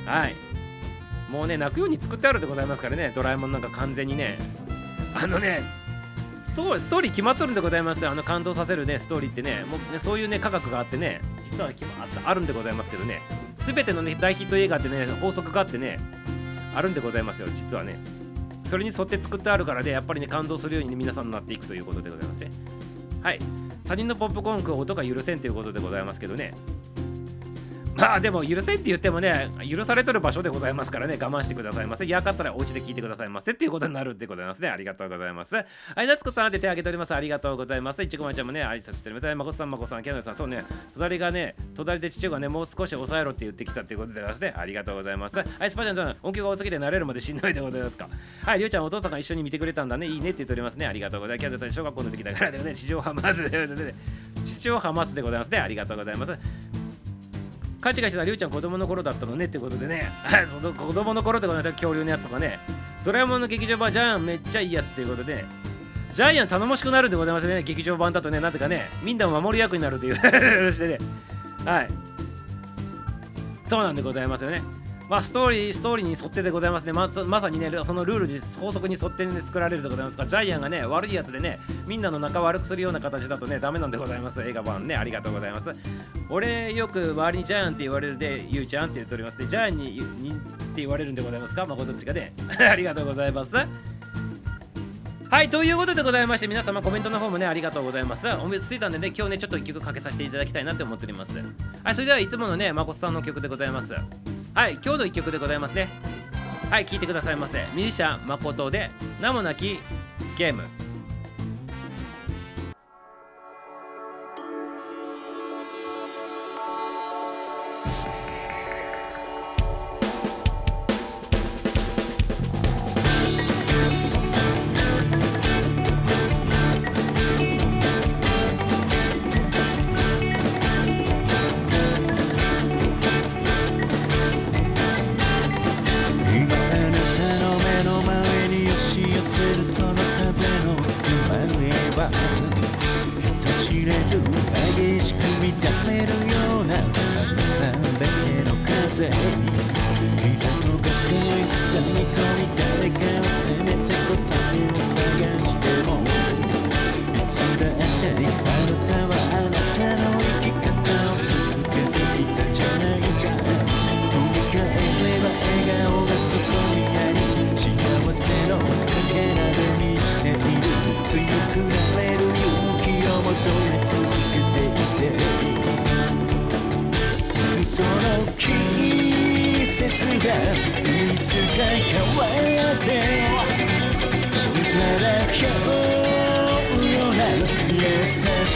S1: はい、もうね、泣くように作ってあるでございますからね、ドラえもんなんか完全にね、あのね、ストーリー決まっとるんでございますよ。あの感動させるね、ストーリーってね、もうねそういうね、科学があってね、実はあったあるんでございますけどね、全ての、ね、大ヒット映画ってね法則があってねあるんでございますよ実はね。それに沿って作ってあるからねやっぱりね感動するように、ね、皆さんになっていくということでございますねはい。他人のポップコーン食う音が許せんということでございますけどね。まあでも許せって言ってもね、許されとる場所でございますからね、我慢してくださいませ。嫌かったらお家で聞いてくださいませっていうことになるってございますね。ありがとうございます。はい、夏子さんって手挙げております。ありがとうございます。いちごまちゃんもね、挨拶しております。まこさん、まこさん、キャノさん、そうね、隣がね、隣で父がね、もう少し抑えろって言ってきたっていうことでございますね。ありがとうございます。はい、スパちゃんさん、音響が多すぎて慣れるまでしんどいでございますか。はい、りょうちゃん、お父さんが一緒に見てくれたんだね。いいねって言っておりますね。ありがとうございます。キャノさん、小学校の時だからね、地上波まずで、地上波待つでございますね。ありがとうございます。カチカチなりゅうちゃん子供の頃だったのねってことでね。その子供の頃ってことで恐竜のやつとかね。ドラえもんの劇場版ジャイアンめっちゃいいやつということで。ジャイアン頼もしくなるんでございますね劇場版だとねなんてかね。みんなを守る役になるという してね。はい。そうなんでございますよね。まあ、ストーリー、ストーリーに沿ってでございますね。ままさにね、そのルールに、法則に沿って、ね、作られるでございますから、ジャイアンがね、悪いやつでね、みんなの仲悪くするような形だとね、ダメなんでございます。映画版ね、ありがとうございます。俺、よく周りにジャイアンって言われるで、ゆうちゃんって言っておりますで、ジャイアンににって言われるんでございますか？まあ、どっちかで。ありがとうございます。はい、ということでございまして、皆様コメントの方もね、ありがとうございます。おめでついたんでね、今日ね、ちょっと一曲かけさせていただきたいなって思っております。はい、それではいつものね、まこさんの曲でございます。はい今日の一曲でございますね。はい聴いてくださいませ。ミュージシャン誠で名もなきゲーム。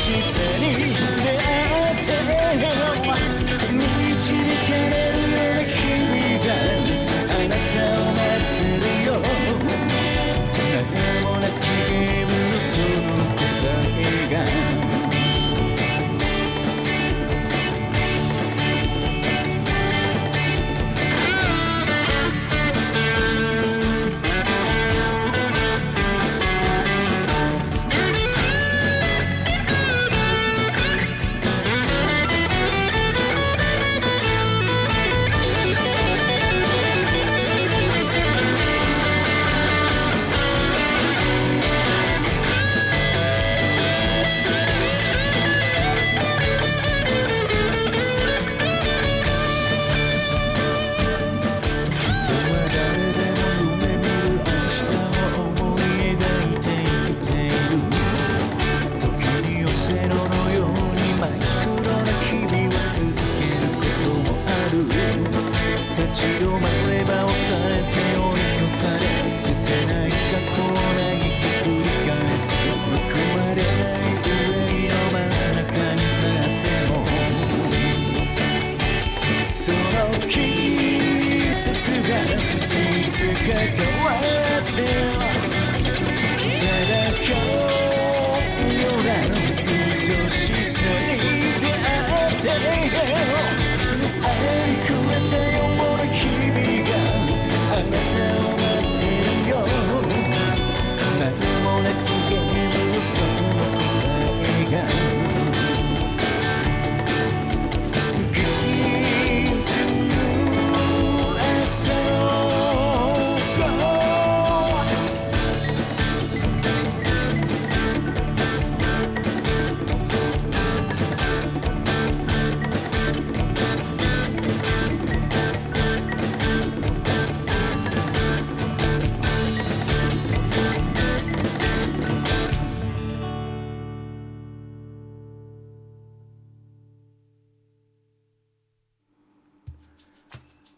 S2: しさに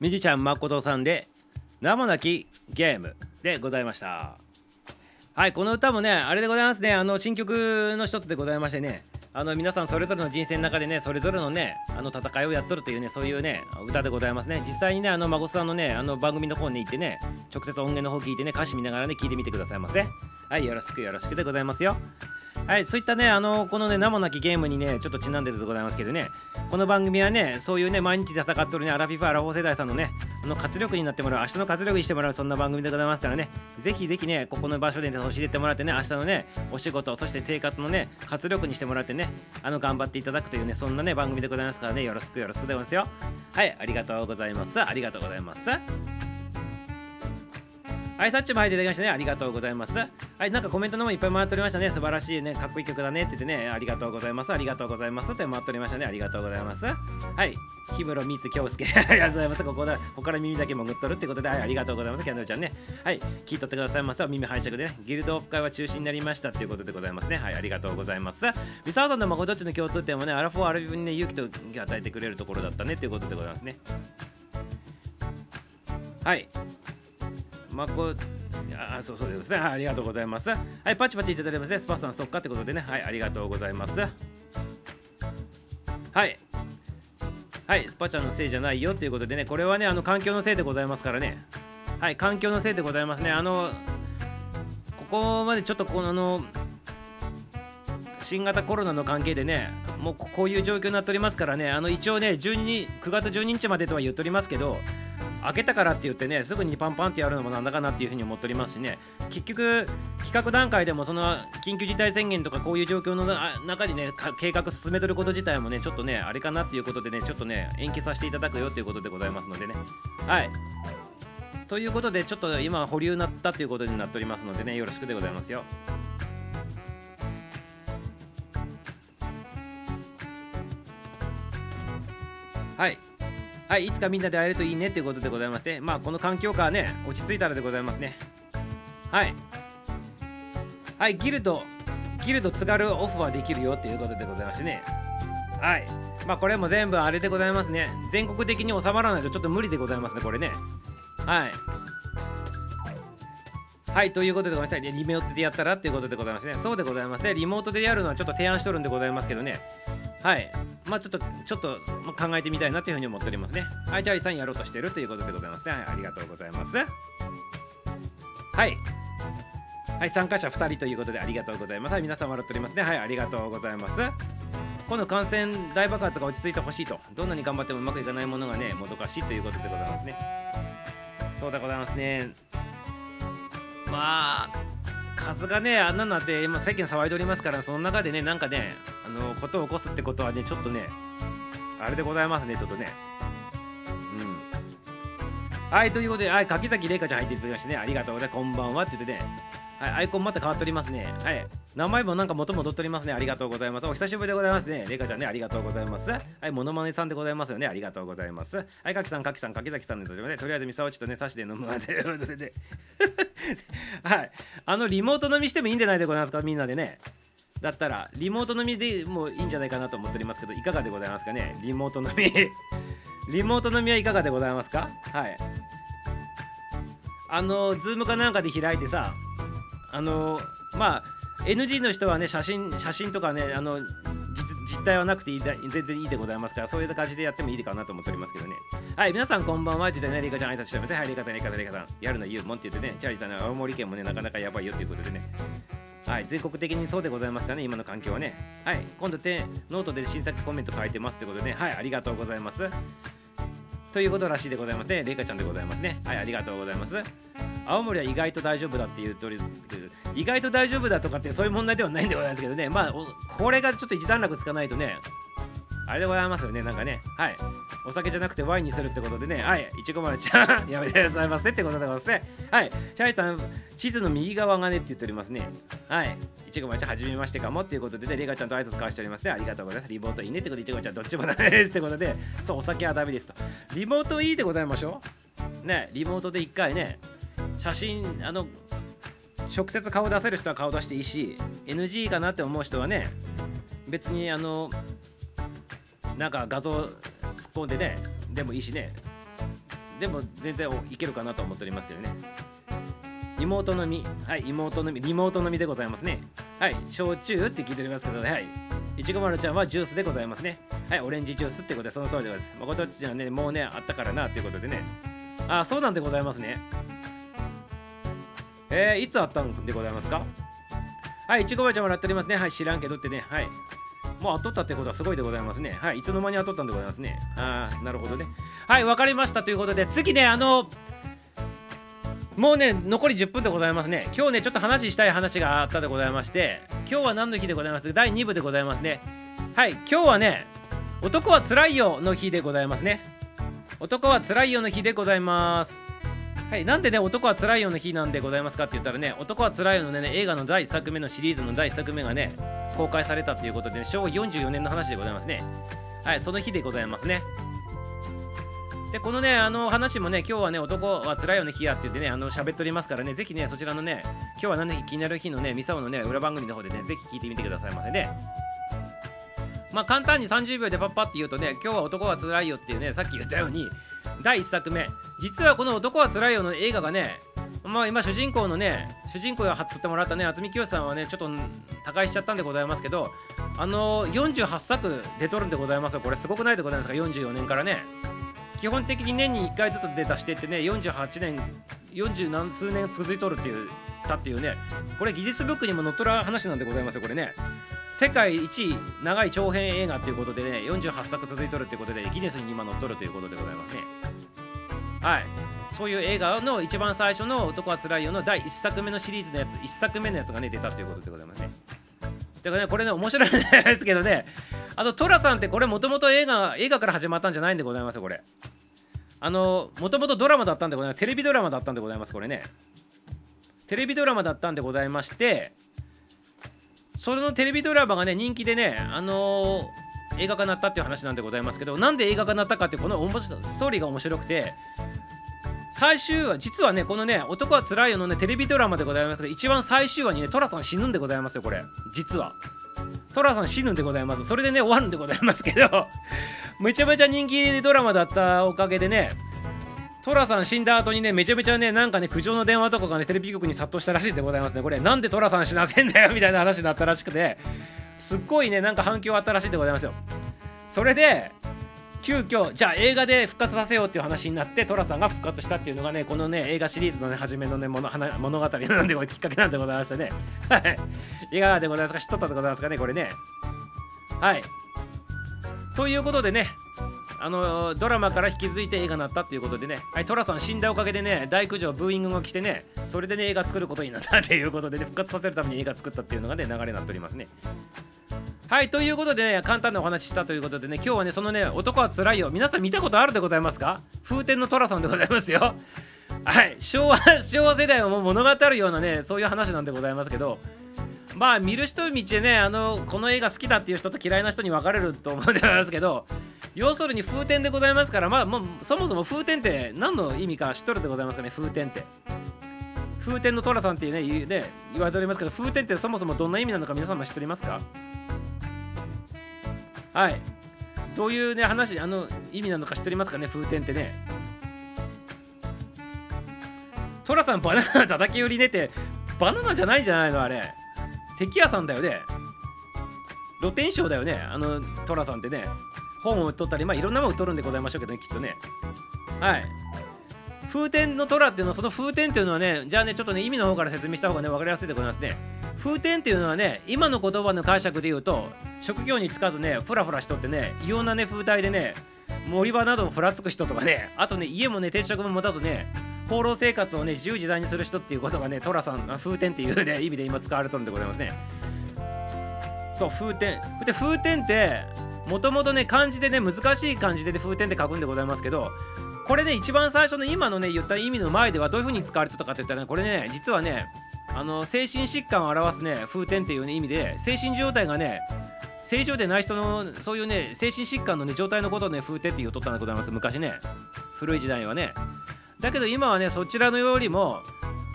S1: ミジちゃん誠さんで名もなきゲームでございました。はいこの歌もねあれでございますね。あの新曲の一つでございましてね。あの皆さんそれぞれの人生の中でねそれぞれのねあの戦いをやっとるというねそういうね歌でございますね。実際にねあの孫さんのねあの番組の方に行ってね直接音源の方聞いてね歌詞見ながらね聞いてみてくださいませ。はいよろしくよろしくでございますよ。はい、そういったね、あの、このね、名もなきゲームにね、ちょっとちなんでるでございますけどね、この番組はね、そういうね、毎日戦ってるね、アラフィフ、アラフォー世代さんのね、あの活力になってもらう、明日の活力にしてもらう、そんな番組でございますからね、ぜひぜひね、ここの場所でね、教えてもらってね、明日のね、お仕事、そして生活のね、活力にしてもらってね、あの、頑張っていただくというね、そんなね、番組でございますからね、よろしくよろしくでございますよ。はい、ありがとうございます。ありがとうございます。はい、さっちも入っていただきましたね。ありがとうございます。はい、なんかコメントの方いっぱい回っておりましたね。素晴らしいね、かっこいい曲だねって言ってね、ありがとうございます。ありがとうございますって回っておりましたね。ありがとうございます。はい、氷室光京介、ありがとうございます。ここだ、ここから耳だけ潜っとるってことで、はい、ありがとうございます。キャンドルちゃんね。はい、聞いとってくださいませ。耳拝借でね、ギルドオフ会は中止になりましたっていうことでございますね。はい、ありがとうございます。ミサオさんのまこどっちの共通点もね、アラフォーアラビブにね、勇気と与えてくれるところだったねっていうことでございますね。はい。まこあそうそうですね、はい。ありがとうございます。はい、パチパチいただいてますね。スパさん、そっかってことでね。はい、ありがとうございます。はい。はい、スパちゃんのせいじゃないよっていうことでね、これはね、あの環境のせいでございますからね。はい、環境のせいでございますね。あの、ここまでちょっとこの、あの、新型コロナの関係でね、もうこういう状況になっておりますからね、あの一応ね、12 9月12日までとは言っておりますけど、開けたからって言ってねすぐにパンパンってやるのもなんだかなっていうふうに思っておりますしね。結局企画段階でもその緊急事態宣言とかこういう状況の中でね計画進めてること自体もねちょっとねあれかなっていうことでねちょっとね延期させていただくよっていうことでございますのでね。はい。ということでちょっと今保留になったということになっておりますのでねよろしくでございますよ。はい。はい、いつかみんなで会えるといいねっていうことでございまして、まあ、この環境下はね、落ち着いたらでございますね。はい。はい、ギルド、ギルド津軽オフはできるよっていうことでございましてね。はい。まあこれも全部あれでございますね全国的に収まらないとちょっと無理でございますねこれねはいはいということでごめんなさいリモートでやったらっていうことでございますねそうでございますねリモートでやるのはちょっと提案しとるんでございますけどねはいまあちょっとちょっと考えてみたいなというふうに思っておりますねはいチャーリーさんやろうとしてるということでございますねはいありがとうございますはいはい、参加者2人ということでありがとうございます。はい、皆さん笑っておりますね。はい、ありがとうございます。この感染大爆発が落ち着いてほしいと、どんなに頑張ってもうまくいかないものがね、もどかしいということでございますね。そうでございますね。まあ、数がね、あんなのって、今、世間騒いでおりますから、その中でね、なんかね、あの、ことを起こすってことはね、ちょっとね、あれでございますね、ちょっとね。うん。はい、ということで、はい、柿崎玲香ちゃん入っていただきましてね、ありがとうございます。こんばんはって言ってね、はい、アイコンまた変わっておりますね。はい。名前もなんか元戻っておりますね。ありがとうございます。お久しぶりでございますね。レイカちゃんね、ありがとうございます。はい、モノマネさんでございますよね。ありがとうございます。はい、かきさん、かきさん、かきざきさんでね、とりあえずミサオチとね、サしで飲むわで、で、はい。あの、リモート飲みしてもいいんじゃないでございますか、みんなでね。だったら、リモート飲みでもいいんじゃないかなと思っておりますけど、いかがでございますかね？リモート飲み リモート飲みはいかがでございますか？はい。あの、ズームかなんかで開いてさ、あのまあ NG の人はね写真写真とかねあの実態はなくていい全然いいでございますからそういう感じでやってもいいかなと思っておりますけどね。はい皆さんこんばんは。って言ってねリカちゃん挨拶してます。はいリカさんリカさんリカさん。やるの言うもんって言ってねチャーリーさん青森県もねなかなかやばいよっていうことでね。はい全国的にそうでございますかね今の環境はね。はい今度てノートで新作コメント書いてますってことでね。はいありがとうございます。ということらしいでございますね。レイカちゃんでございますね。はい、ありがとうございます。青森は意外と大丈夫だっていう通り意外と大丈夫だとかってそういう問題ではないんでございますけどね。まあ、これがちょっと一段落つかないとね、あれでございますよね、なんかね。はい。お酒じゃなくてワインにするってことでね。はい。いちご丸ちゃん やめてくださいませってことでございますね。はい。シャイさん、地図の右側がねって言っておりますね。はい。いちご丸ちゃん、はじめましてかもっていうことで、ね、レガちゃんと挨拶交わしておりますね。ありがとうございます。リモートいいねってことで、いちごちゃん、どっちもダメですってことで、そう、お酒はダメですと。リモートいいでございましょう。ね、リモートで一回ね、写真、あの、直接顔出せる人は顔出していいし NG かなって思う人はね別にあのなんか画像突っ込んでねでもいいしね。でも全然いけるかなと思っておりますけどね。妹飲み。はい妹飲み。リモート飲みでございますね。はい焼酎って聞いておりますけどね。はい。いちごまるちゃんはジュースでございますね。はいオレンジジュースってことでその通りでございます。誠ちゃんはねもうねあったからなっていうことでね。あそうなんでございますね。えー、いつあったんでございますか？はい、いちごばあちゃんもらっておりますね。はい、知らんけどってね。はい。もうあっとったってことはすごいでございますね。はい、いつの間にあっとったんでございますね。ああ、なるほどね。はい、わかりましたということで、次ね、あの、もうね、残り10分でございますね。今日ね、ちょっと話したい話があったでございまして、今日は何の日でございます？第2部でございますね。はい、今日はね、男はつらいよの日でございますね。男はつらいよの日でございます。はい、なんでね、男はつらいよの日なんでございますかって言ったらね、男はつらいよのね、映画の第1作目のシリーズの第1作目がね、公開されたということで、ね、昭和44年の話でございますね。はい、その日でございますね。で、このね、あの話もね、今日はね、男はつらいよの日やって言ってね、あの喋っておりますからね、ぜひね、そちらのね、今日は何の日気になる日のね、ミサオのね、裏番組の方でね、ぜひ聞いてみてくださいませね。まあ簡単に30秒でパッパって言うとね、今日は男はつらいよっていうね、さっき言ったように、第1作目。実はこの「男はつらいよ」の映画がねまあ今主人公のね主人公を貼ってもらったね渥美清さんはねちょっと他界しちゃったんでございますけどあの48作出とるんでございますよ。これすごくないでございますか？44年からね。基本的に年に1回ずつ出たしてってね48年40何数年続いとるっていうたっていうねこれギネスブックにも載っとる話なんでございますよこれね。世界一長い長編映画ということでね48作続いとるということでギネスに今載っとるということでございますね。はい。そういう映画の一番最初の「男はつらいよ」の第1作目のシリーズのやつ1作目のやつがね出たということでございますね。だからねこれね面白いんですけどね。あと寅さんってこれもともと映画映画から始まったんじゃないんでございますよこれ。あのもともとドラマだったんでございます。テレビドラマだったんでございますこれね。テレビドラマだったんでございましてそのテレビドラマがね人気でねあのー、映画化になったっていう話なんでございますけどなんで映画化になったかってこのストーリーが面白くて最終話実はねこのね「男はつらいよ」のねテレビドラマでございますけど一番最終話にね寅さん死ぬんでございますよこれ。実は。寅さん死ぬんでございます。それでね終わるんでございますけど めちゃめちゃ人気ドラマだったおかげでね寅さん死んだ後にねめちゃめちゃねなんかね苦情の電話とかがねテレビ局に殺到したらしいでございますね。これなんで寅さん死なせんだよみたいな話になったらしくてすっごいねなんか反響あったらしいでございますよ。それで急遽じゃあ映画で復活させようっていう話になって寅さんが復活したっていうのがねこのね映画シリーズのね初めのね物物語 なんでこれきっかけなんでございましたね。はい。いかがでございますか？知っとったでございますかねこれね。はい。ということでねあのドラマから引き継いで映画になったっていうことでね、はい、寅さん死んだおかげでね、大工場ブーイングが来てね、それでね、映画作ることになったっていうことでね、復活させるために映画作ったっていうのがね、流れになっておりますね。はいということでね簡単なお話ししたということでね今日はねそのね男はつらいよ。皆さん見たことあるでございますか？風天の寅さんでございますよ。はい昭和昭和世代をもう物語るようなねそういう話なんでございますけどまあ見る人道でねあのこの映画好きだっていう人と嫌いな人に分かれると思うんでますけど要するに風天でございますからまあもうそもそも風天って何の意味か知っとるでございますかね風天って。風天の寅さんっていうね言ね言われておりますけど風天ってそもそもどんな意味なのか皆様知っておりますか？はい。どういうね話あの意味なのか知っておりますかね風天ってね。トラさんバナナ叩き売りねってバナナじゃないんじゃないのあれ。敵屋さんだよね。露天商だよね。あのトラさんってね。本を売っとったりまあいろんなもの売っとるんでございましょうけどねきっとね。はい。風天の虎っていうのはその風天っていうのはねじゃあねちょっとね意味の方から説明した方がね分かりやすいでございますね。風天っていうのはね今の言葉の解釈で言うと職業に就かずねフラフラしとってね異様なね風体でね森場などをふらつく人とかねあとね家もね定食も持たずね放浪生活をね自由自在にする人っていうことがね寅さん風天っていうね意味で今使われとるんでございますね。そう風天。で風天ってもともとね漢字でね難しい漢字で、ね、風天って書くんでございますけどこれね一番最初の今のね言った意味の前ではどういう風に使われてたかって言ったらねこれね実はねあの精神疾患を表すね風天っていう、ね、意味で精神状態がね正常でない人のそういうね精神疾患の、ね、状態のことをね風天って言うとったんでございます昔ね。古い時代はね。だけど今はねそちらのよりも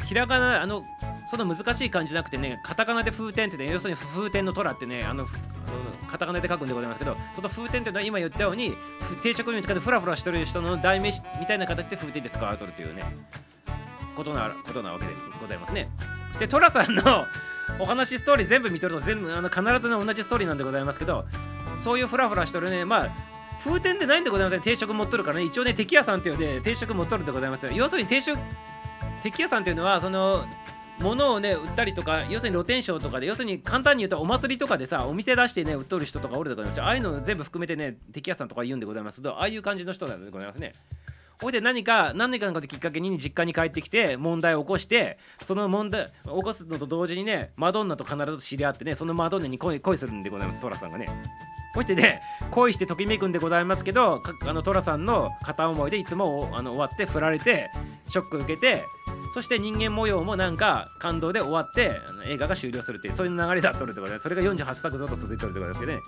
S1: ひらがなあのその難しい漢字じゃなくてねカタカナで風天ってね要するに風天の虎ってねあのカタカナで書くんでございますけどその風天っていうのは今言ったように定食に使ってフラフラしてる人の代名詞みたいな形で風天で使われとるというねことなことなわけでございますね。で寅さんのお話ストーリー全部見とると全部あの必ずね同じストーリーなんでございますけどそういうフラフラしてるねまあ風天でないんでございません。定食持っとるからね。一応ね敵屋さんっていうね定食持っとるんでございます要するに定食敵屋さんっていうのはその物をね売ったりとか要するに露天商とかで要するに簡単に言うとお祭りとかでさお店出してね売っとる人とかおるでございますああいうの全部含めてね敵屋さんとか言うんでございますけどああいう感じの人なんでございますね。ほいで何か何年かのこときっかけに実家に帰ってきて問題を起こしてその問題起こすのと同時にねマドンナと必ず知り合ってねそのマドンナに恋恋するんでございます。トラさんがね。こうしてね恋してときめくんでございますけどあのトラさんの片思いでいつもあの終わって振られてショック受けてそして人間模様もなんか感動で終わって映画が終了するっていうそういう流れだっとるってことでそれが48作ずっと続いてるってことですけどね。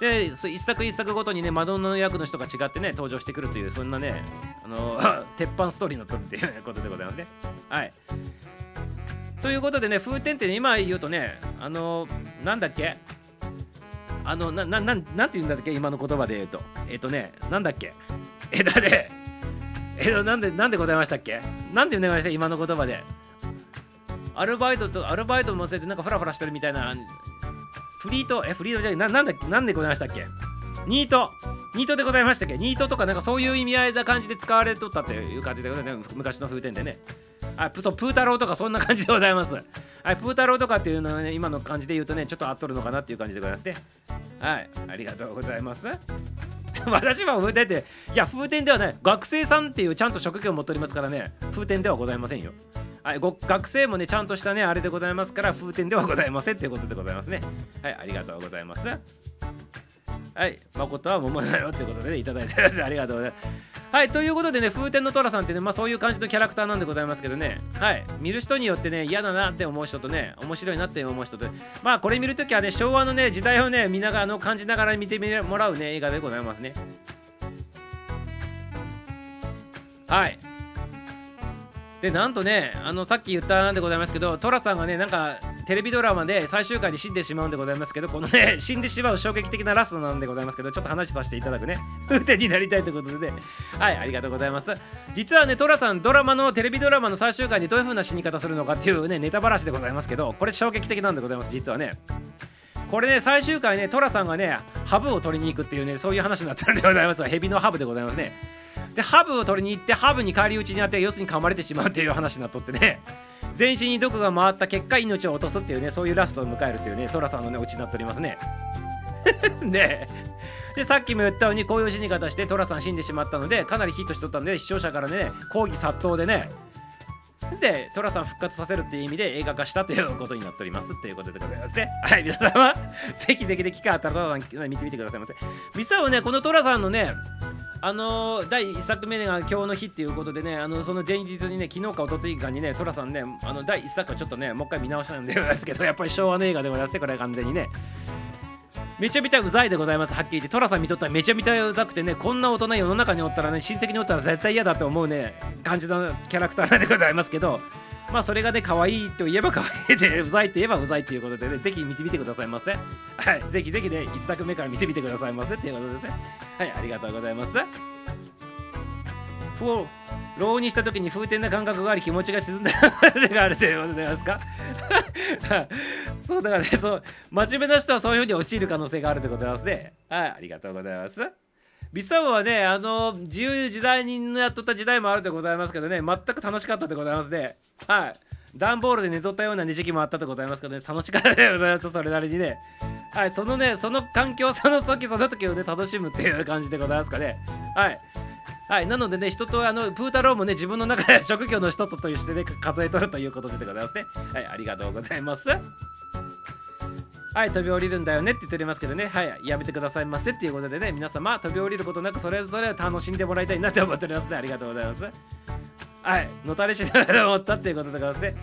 S1: で一作一作ごとにねマドンナの役の人が違ってね登場してくるというそんなねあの 鉄板ストーリーになっとるっていうことでございますね。はい。ということでね風天って、ね、今言うとねあのなんだっけ？あのななななんて言うんだっけ？今の言葉で言うと。えっ、とねなんだっけ？えだねえっとなんでなんでございましたっけ？なんて言うんました？今の言葉で。アルバイトとアルバイトもせてなんかフラフラしてるみたいなフリート？えフリートじゃななんだなんでございましたっけ？ニート。ニートでございましたっけ？ニートとかなんかそういう意味合いな感じで使われとったっていう感じでございますね。昔の風天でね。あプそうプー太郎とかそんな感じでございます。はいプー太郎とかっていうのはね今の感じで言うとねちょっと合っとるのかなっていう感じでございますね。はい。ありがとうございます。私は風天っていや風天ではない。学生さんっていうちゃんと職業を持っておりますからね。風天ではございませんよ。はい、ご学生もねちゃんとしたねあれでございますから風天ではございませんっていうことでございますね。はい。ありがとうございます。はい誠は桃だよってことで、ね、いただいてありがとうございます。はいということでね風天の寅さんってねまあそういう感じのキャラクターなんでございますけどね。はい見る人によってね嫌だなって思う人とね面白いなって思う人と。まあこれ見るときはね昭和のね時代をね見ながらの感じながら見てもらうね映画でございますね。はい。でなんとねあのさっき言ったんでございますけど寅さんがねなんかテレビドラマで最終回で死んでしまうんでございますけどこのね 死んでしまう衝撃的なラストなんでございますけどちょっと話させていただくね。風天になりたいということで。ねはいありがとうございます。実はねトラさんドラマのテレビドラマの最終回にどういう風な死に方するのかっていうねネタばらしでございますけどこれ衝撃的なんでございます実はね。これね最終回ねトラさんがねハブを取りに行くっていうねそういう話になってるんでございますヘビのハブでございますね。でハブを取りに行ってハブに返り討ちにあって要するに噛まれてしまうっていう話になっとってね。全身に毒が回った結果命を落とすっていうねそういうラストを迎えるというね寅さんのねオチになっておりますね。ね。でさっきも言ったようにこういう死に方して寅さん死んでしまったのでかなりヒットしとったんで視聴者からね抗議殺到でね でトラさん復活させるっていう意味で映画化したということになっておりますっていうことでございますねはい皆様ぜひぜひで機会あったらトラさん見てみてくださいませ実はねこのトラさんのねあのー、第1作目が今日の日っていうことでね、あのその前日にね、昨日かおとついかにね、寅さんね、あの第1作はちょっとね、もう一回見直したんでございますけど、やっぱり昭和の映画でございますね、これは完全にね。めちゃめちゃうざいでございます、はっきり言って。寅さん見とったらめちゃめちゃうざくてね、こんな大人世の中におったらね、親戚におったら絶対嫌だと思うね、感じのキャラクターなんでございますけど、まあそれがね、可愛いと言えば可愛いで、うざいと言えばうざいということでね、ぜひ見てみてくださいませ。はい、ぜひぜひね、1作目から見てみてくださいませっていうことですね。はい、ありがとうございます。浪にした時に風天な感覚があり気持ちが沈んだ。があるということでございます。かそうだからねそう真面目な人はそういうふうに陥る可能性があるということでございますね。はいありがとうございます。ビサボはねあの自由自在にやっとった時代もあるでございますけどね全く楽しかったでございますね。はい。段ボールで寝とったような時期もあったでございますけどね楽しかったでございます。それなりにね。はいそのねその環境その時その時をね楽しむっていう感じでございますかね。はい。はいなのでね人とあのプータローもね自分の中で職業の一つとしてね数えとるということでございますね。はいありがとうございます。はい飛び降りるんだよねって言っておりますけどね。はいやめてくださいませっていうことでね皆様飛び降りることなくそれぞれ楽しんでもらいたいなって思っておりますね。ありがとうございます。はいのたれしながら思ったっていうことでございますね。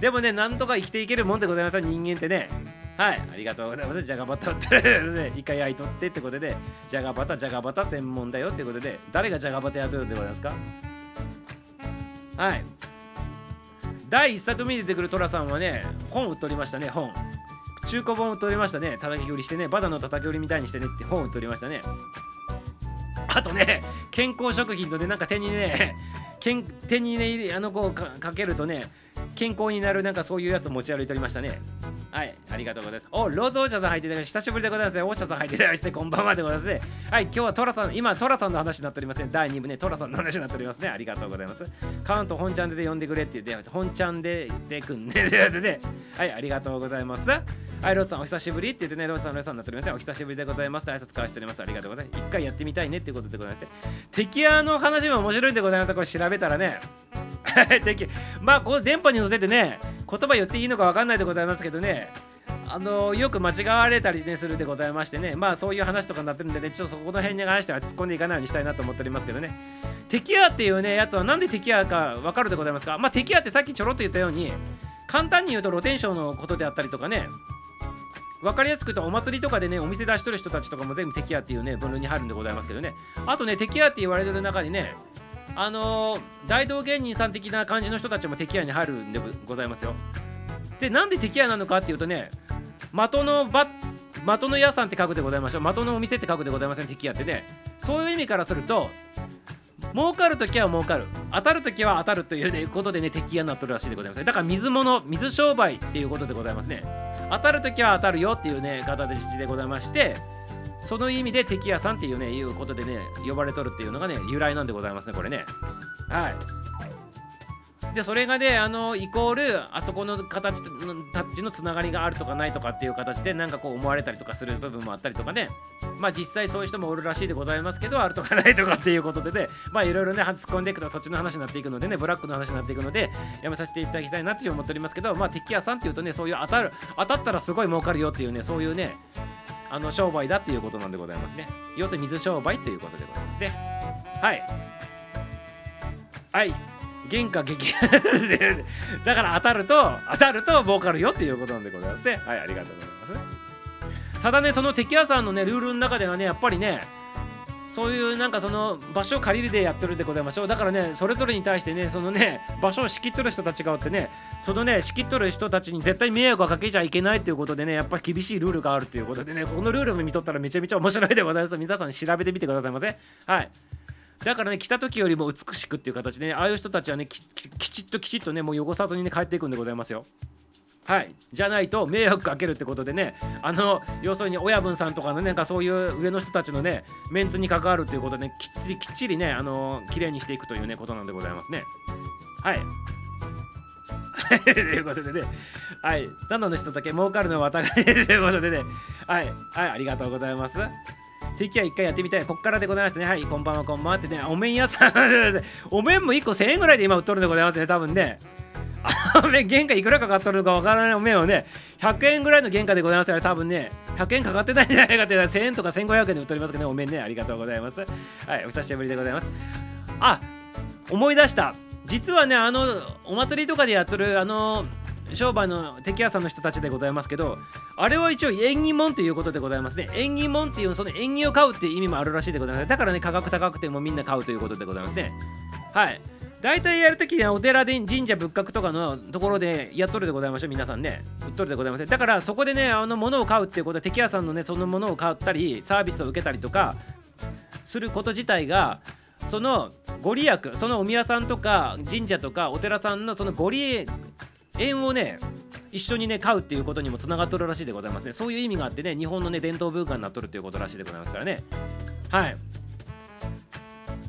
S1: でもねなんとか生きていけるもんでございます人間ってね。はい、ありがとうございます。じゃがバタってね、一回焼いとってってことで、じゃがバタ、じゃがバタ専門だよってことで、誰がじゃがバタやっとるでございますか？はい。第1作目に出てくるトラさんはね、本売っとりましたね、本。中古本売っとりましたね、叩き売りしてね、バナの叩き売りみたいにしてねって本売っとりましたね。あとね、健康食品とね、なんか手にね、けん手にね、あのこうかけるとね、健康になるなんかそういうやつ持ち歩いておりましたね。はい、ありがとうございます。お、ロードオーシャさん入っていた久しぶりでございますね。オーシャさん入ってただきして、こんばんはでございますね。はい、今日はトラさん、今、トラさんの話になっておりますね。第2部ね、トラさんの話になっておりますね。ありがとうございます。カウント本ちゃんで呼んでくれって言って、本ちゃんででくんね。でね、はい、ありがとうございます。はい、ローさんお久しぶりって言ってね、ローさん、ローさんになっておりますね。お久しぶりでございます。挨拶交わしております。ありがとうございます。一回やってみたいねっていうことでございまして。敵屋の話も面白いんでございます。これ調べたらね。敵まあ、この電波に乗せてね、言葉言っていいのか分かんないでございますけどね。あのよく間違われたりねするでございましてねまあそういう話とかになってるんでねちょっとそこの辺に関しては突っ込んでいかないようにしたいなと思っておりますけどね敵屋っていうねやつはなんで敵屋か分かるでございますか？まあ敵屋ってさっきちょろっと言ったように簡単に言うと露天商のことであったりとかね分かりやすく言うとお祭りとかでねお店出しとる人たちとかも全部敵屋っていうね分類に入るんでございますけどね。あとね敵屋って言われてる中にねあのー、大道芸人さん的な感じの人たちも敵屋に入るんでございますよ。でなんで敵屋なのかっていうとね的のバ的の屋さんって書くでございましょう的のお店って書くでございません敵屋ってね。そういう意味からすると儲かるときは儲かる。当たるときは当たるという、ことでね敵屋になっとるらしいでございますだから水物水商売っていうことでございますね。当たるときは当たるよっていうね方ででございましてその意味で敵屋さんっていうねいうことでね呼ばれとるっていうのがね由来なんでございますねこれね。はい。でそれがねあのイコールあそこの形タッチのつながりがあるとかないとかっていう形でなんかこう思われたりとかする部分もあったりとかね。まあ実際そういう人もおるらしいでございますけどあるとかないとかっていうことでね。まあいろいろね突っ込んでいくとそっちの話になっていくのでねブラックの話になっていくのでやめさせていただきたいなって思っておりますけどまあ敵屋さんっていうとねそういう当たる当たったらすごい儲かるよっていうねそういうねあの商売だっていうことなんでございますね。要するに水商売ということでございますね。はい。はい。原価激 だから当たると当たると儲かるよっていうことなんでございますね。はいありがとうございます。ただねその敵屋さんのねルールの中ではねやっぱりねそういうなんかその場所を借りるでやってるでございましょう。だからねそれぞれに対してねそのね場所を仕切っとる人たちがおってねそのね仕切っとる人たちに絶対迷惑をかけちゃいけないということでねやっぱり厳しいルールがあるということでねこのルールも見とったらめちゃめちゃ面白いでございます。皆さん調べてみてくださいませ。はい。だからね来た時よりも美しくっていう形でねああいう人たちはねきちっときちっとねもう汚さずにね帰っていくんでございますよ。はい、じゃないと迷惑かけるってことでねあの要するに親分さんとかのねなんかそういう上の人たちのねメンツに関わるっていうことで、ね、きっちりきっちりねあの綺麗にしていくというねことなんでございますね。はい。ということでね。はい。ただの人だけ？儲かるのは私ということでね。はい。はい。ありがとうございます。敵は一回やってみたい。こっからでございましてね。はい、こんばんは、こんばんはってね。お面屋さん、お面も1個1000円ぐらいで今売っとるんでございますね、多分ね。あのね、原価いくらかかっとるのかわからないお面をね、100円ぐらいの原価でございますから、多分ね、100円かかってないんじゃないかって1000円とか1500円で売っておりますけどね、お面ね、ありがとうございます。はい、お久しぶりでございます。あ、思い出した。実はね、あの、お祭りとかでやっとる、あの、商売の敵屋さんの人たちでございますけどあれは一応縁起物ということでございますね。縁起物っていうその縁起を買うっていう意味もあるらしいでございます。だからね価格高くてもみんな買うということでございますね。はい。大体やるときにはお寺で神社仏閣とかのところでやっとるでございましょう皆さんね。売っとるでございません。だからそこでねあの物を買うっていうことは敵屋さんのねそのものを買ったりサービスを受けたりとかすること自体がそのご利益そのお宮さんとか神社とかお寺さんのそのご利益縁をね一緒にね買うっていうことにもつながっとるらしいでございますね。そういう意味があってね日本のね伝統文化になっとるっていうことらしいでございますからね。はい。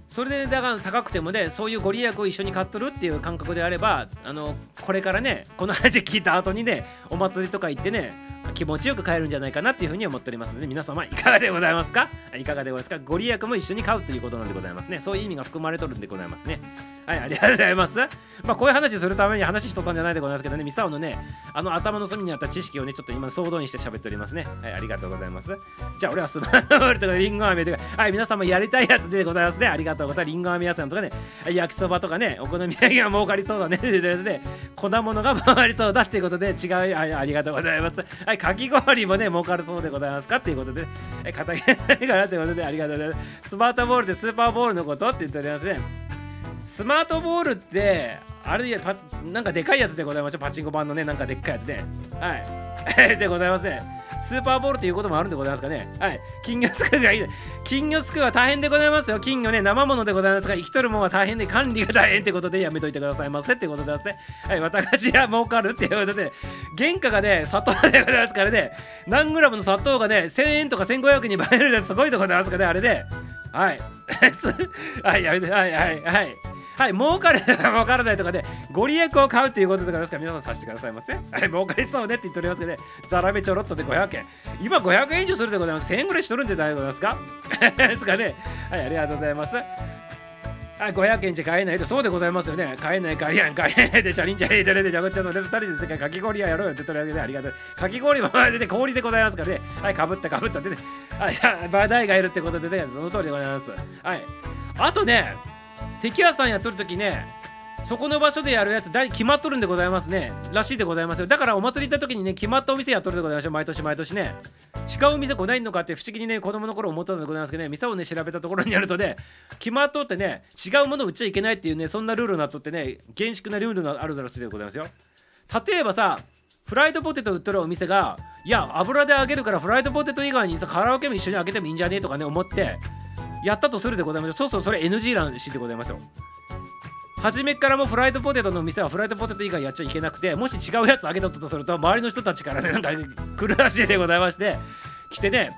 S1: それでだから高くてもねそういうご利益を一緒に買っとるっていう感覚であればあのこれからねこの話聞いた後にねお祭りとか行ってね気持ちよく買えるんじゃないかなっていうふうに思っておりますので皆様いかがでございますか？いかがでございますか？ご利益も一緒に買うということなんでございますね。そういう意味が含まれとるんでございますね。はいありがとうございます。まあこういう話するために話しとったんじゃないでございますけどね。ミサオのねあの頭の隅にあった知識をねちょっと今総動員して喋っておりますね。はいありがとうございます。じゃあ俺はスマートールとかリンゴ飴とかはい皆様やりたいやつでございますね。ありがとうございます。リンゴ飴屋さんとかね焼きそばとかねお好み焼きが儲かりそうだね。ででで粉物が回りそうだっていうことで違う。ありがとうございます。はいかき氷もね儲かるそうでございますかっていうことでね、え片毛ないかなということでありがとうございます。スマートボールってスーパーボールのことって言っておりますね。スマートボールってあれパなんかでかいやつでございましょう。パチンコ版のねなんかでっかいやつで。はい。でございますね。スーパーボールということもあるんでございますかね。はい。金魚すくいがいい。金魚すくいは大変でございますよ。金魚ね生物でございますが生きとるもんは大変で管理が大変ってことでやめといてくださいませってことでございますね。はい。私は儲かるっていうことで原価がね砂糖でございますからね。何グラムの砂糖がね1000円とか1500円に倍えるです。ごいところでございますかねあれではい。はいやめて。はいはいはい。はい、儲かる 儲からないとかで、ご利益を買うっていうことでございますから、皆さんさせてくださいませ。はい、儲かりそうねって言っておりますけどね、ザラメちょろっとで500円。今500円以上するでございます。1000円ぐらいしとるんじゃないでございますか？ですかね。はい、ありがとうございます。はい、500円じゃ買えないと、そうでございますよね。買えない、買えない、買えないで、チャリンチャリンチャリンで、じゃこちゃんの2人で世界かき氷屋やろうよって取り上げてありがとう。かき氷も出て氷でございますからね。はい、かぶったかぶったでね。はい、バダイがいるってことでね、その通りでございます。はい。あとね、敵屋さんやっとるときねそこの場所でやるやつ決まっとるんでございますね。らしいでございますよ。だからお祭り行った時にね決まったお店やっとるでございましょう毎年毎年ね。違う店来ないのかって不思議にね子供の頃思ったのでございますけどね。店をね調べたところによるとね決まっとってね違うもの売っちゃいけないっていうねそんなルールになっとってね厳粛なルールがあるらしいでございますよ。例えばさフライドポテト売っとるお店がいや油で揚げるからフライドポテト以外にさカラオケも一緒に揚げてもいいんじゃねえとかね思ってやったとするでございますそうそうそれ NG らしでございますよ。初めからもフライドポテトの店はフライドポテト以外やっちゃいけなくてもし違うやつあげたとすると周りの人たちからねなんか来るらしいでございまして来てね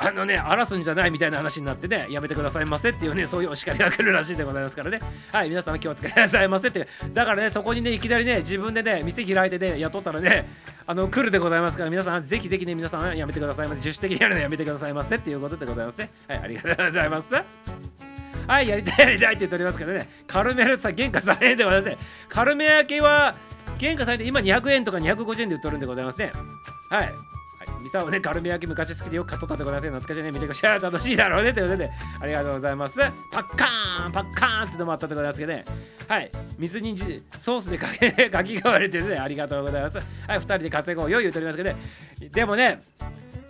S1: あのね荒らすんじゃないみたいな話になってねやめてくださいませっていうねそういうお叱りが来るらしいでございますからねはい皆様気をつけてくださいませってだからねそこにねいきなりね自分でね店開いてね雇ったらねあの来るでございますから皆さんぜひぜひね皆さんやめてくださいませ自主的にやるのやめてくださいませっていうことでございますねはいありがとうございますはい、やりたいやりたいって言っておりますけどね、カルメルさ、原価3円でございますね。カルメ焼きは、原価3円で今200円とか250円で売っとるんでございますね。はい。はい、ミサオね、カルメ焼き昔好きでよく買っとったでございます。懐かしいね。めちゃくちゃ楽しいだろうね。ということで、ありがとうございます。パッカーンパッカーンってのもあったでございますけどね。はい。水にじソースでかけ、かきがわれてね、ありがとうございます。はい、2人で稼ごうよ言うとりますけどね。でもね、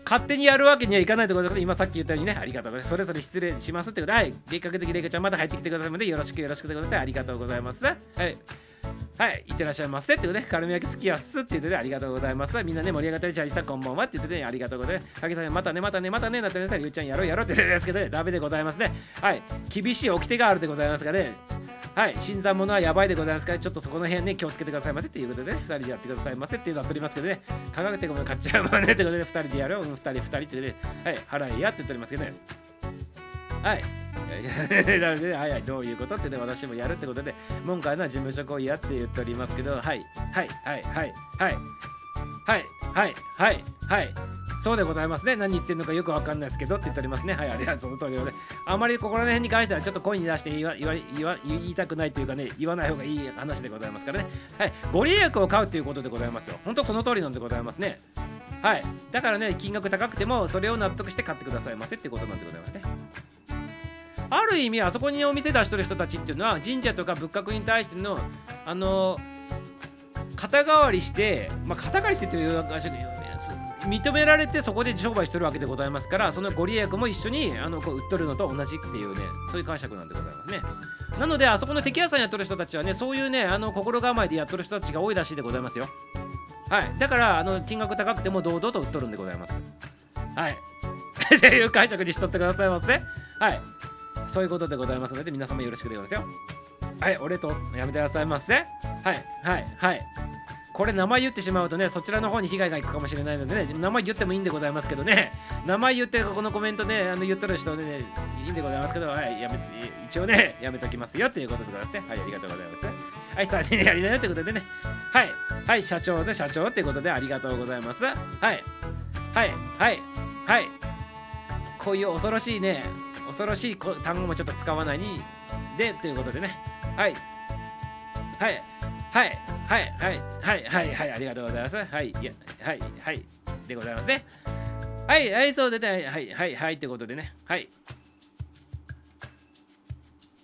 S1: 勝手にやるわけにはいかないということで今さっき言ったようにねありがとうございますそれぞれ失礼しますってことではい月格的レイカちゃんまた入ってきてくださいのでよろしくよろしくということでありがとうございますはいはい、いってらっしゃいませってことで、カルメ焼き好きやっすって言ってて、ありがとうございます。みんなね、盛り上がったり、チャリさんこんばんはって言ってて、ありがとうございます。かけさん、またね、またね、またね、なってね、ゆうちゃんやろうやろうって言ってですけどね、ダメでございますね。はい、厳しい掟があるでございますがね、はい、新参者はやばいでございますから、ちょっとそこの辺ね、気をつけてくださいませっていうことでね、2人でやってくださいませっていうのは取りますけどね、科学的も買っちゃうもんねってことで、2人でやるよ、2人、2人って言ってね、はい、払いやって言っておりますけどね。はい。なので、はいはい、どういうことってね、私もやるってことで、文句は事務所行為やって言っておりますけど、はい、はい、はい、はい、はい、はい、はい、はい、はい。そうでございますね。何言ってんのかよくわかんないですけどって言っておりますね。はい、ありがとう、その通りで、ね。あまりここら辺に関してはちょっと声に出して言わ言わ言わ言いたくないというかね、言わない方がいい話でございますからね。はい、ご利益を買うということでございますよ。本当その通りなんでございますね。はい。だからね、金額高くても、それを納得して買ってくださいませってことなんでございますね。ある意味あそこにお店出してる人たちっていうのは神社とか仏閣に対してのあの肩代わりして、まあ、肩代わりしてというか認められてそこで商売してるわけでございますからそのご利益も一緒にあのこう売っとるのと同じっていうね。そういう解釈なんでございますねなのであそこの敵屋さんやっとる人たちはねそういうねあの心構えでやっとる人たちが多いらしいでございますよ。はい。だからあの金額高くても堂々と売っとるんでございます。はい。っていう解釈にしとってくださいませ。はい。そういうことでございますので皆様よろしくでございますよ。はいお礼とやめてくださいませ。はいはいはい。これ名前言ってしまうとねそちらの方に被害がいくかもしれないのでね名前言ってもいいんでございますけどね。名前言ってこのコメントねあの言ってる人ねいいんでございますけどはいやめ一応ねやめときますよっていうことでございますね。はいありがとうございます。はい3人でやりなよってことでね。はいはい社長で社長っていうことでありがとうございます。はいはいはいはい。こういう恐ろしいね恐ろしいこ単語もちょっと使わないにでということでね。はい。はい。はい。はい。はい。はい。はい。はい。ありがとうございます。はい。いやはい。はい。でございますね。はい。はい。そうでねはい。はい。はい。ってことでね。はい。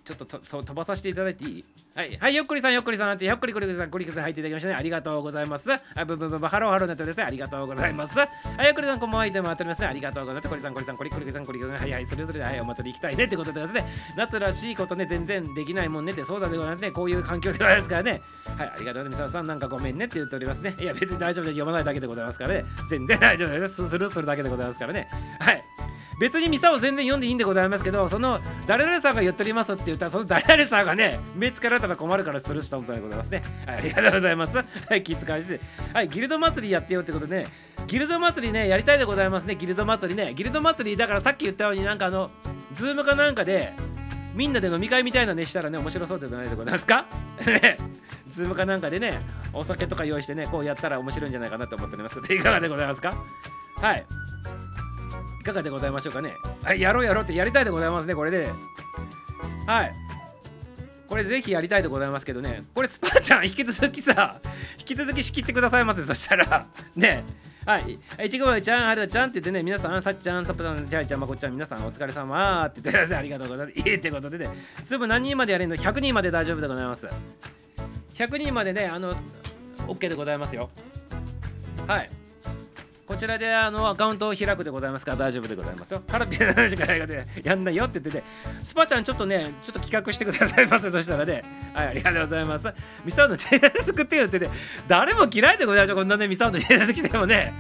S1: ちょっととそう飛ばさせていただいていい？はい、はい、よっこりさん、よっこりさんって、よっこりこりさん、こりさん入っていただきましたね。ありがとうございます。あ、ぶぶぶぶ、ハローハローなってですね。ありがとうございます。はい、よっこりさん、こんばんは、いても当たりますね。ありがとうございます。こりさん、こりさん、こりこりさん、こりこりさん、はいはい、それぞれで、はい、お祭り行きたいねってことでですね。夏らしいことね、全然できないもんねって、そうだでございますね。こういう環境でございますからね。はい、ありがとうございます。さん、なんかごめんねって言っておりますね。いや、別に大丈夫で読まないだけでございますからね。全然大丈夫です。スルーするだけでございますからね。はい。別にミサを全然読んでいいんでございますけどその誰々さんが言っておりますって言ったらその誰々さんがね目つけられたら困るからスルーしたことでございますね、はい、ありがとうございます。はい気遣いして。はいギルド祭りやってよってことでね。ギルド祭りねやりたいでございますね。ギルド祭りね。ギルド祭りだからさっき言ったようになんかあのズームかなんかでみんなで飲み会みたいなねしたらね面白そうでないでございますか？ズームかなんかでねお酒とか用意してねこうやったら面白いんじゃないかなと思っておりますけどいかがでございますか？はい。かがでございましょうかねはい、やろうやろうってやりたいでございますね、これで。はい。これぜひやりたいでございますけどね、これスパーちゃん引き続きさ、引き続き仕切ってくださいませ、そしたら、ね。はい、いちごまちゃん、はるちゃんって言ってね、皆さん、さっちゃん、さっぱさん、ちゃいちゃん、まこちゃん、皆さん、お疲れ様って言ってください。ありがとうございます。いいってことでね、すぐ何人までやれるの ?100 人まで大丈夫でございます。100人までね、あの、OK でございますよ。はい。こちらであのアカウントを開くでございますから大丈夫でございますよ。カラピーの話からでやんないよって言ってて、スパちゃんちょっとね、ちょっと企画してくださいませ。そしたらね、はい、ありがとうございます。ミサオの T シャツ作ってよってね、誰も嫌いでございますよ。こんなね、ミサオの T シャツ着てもね。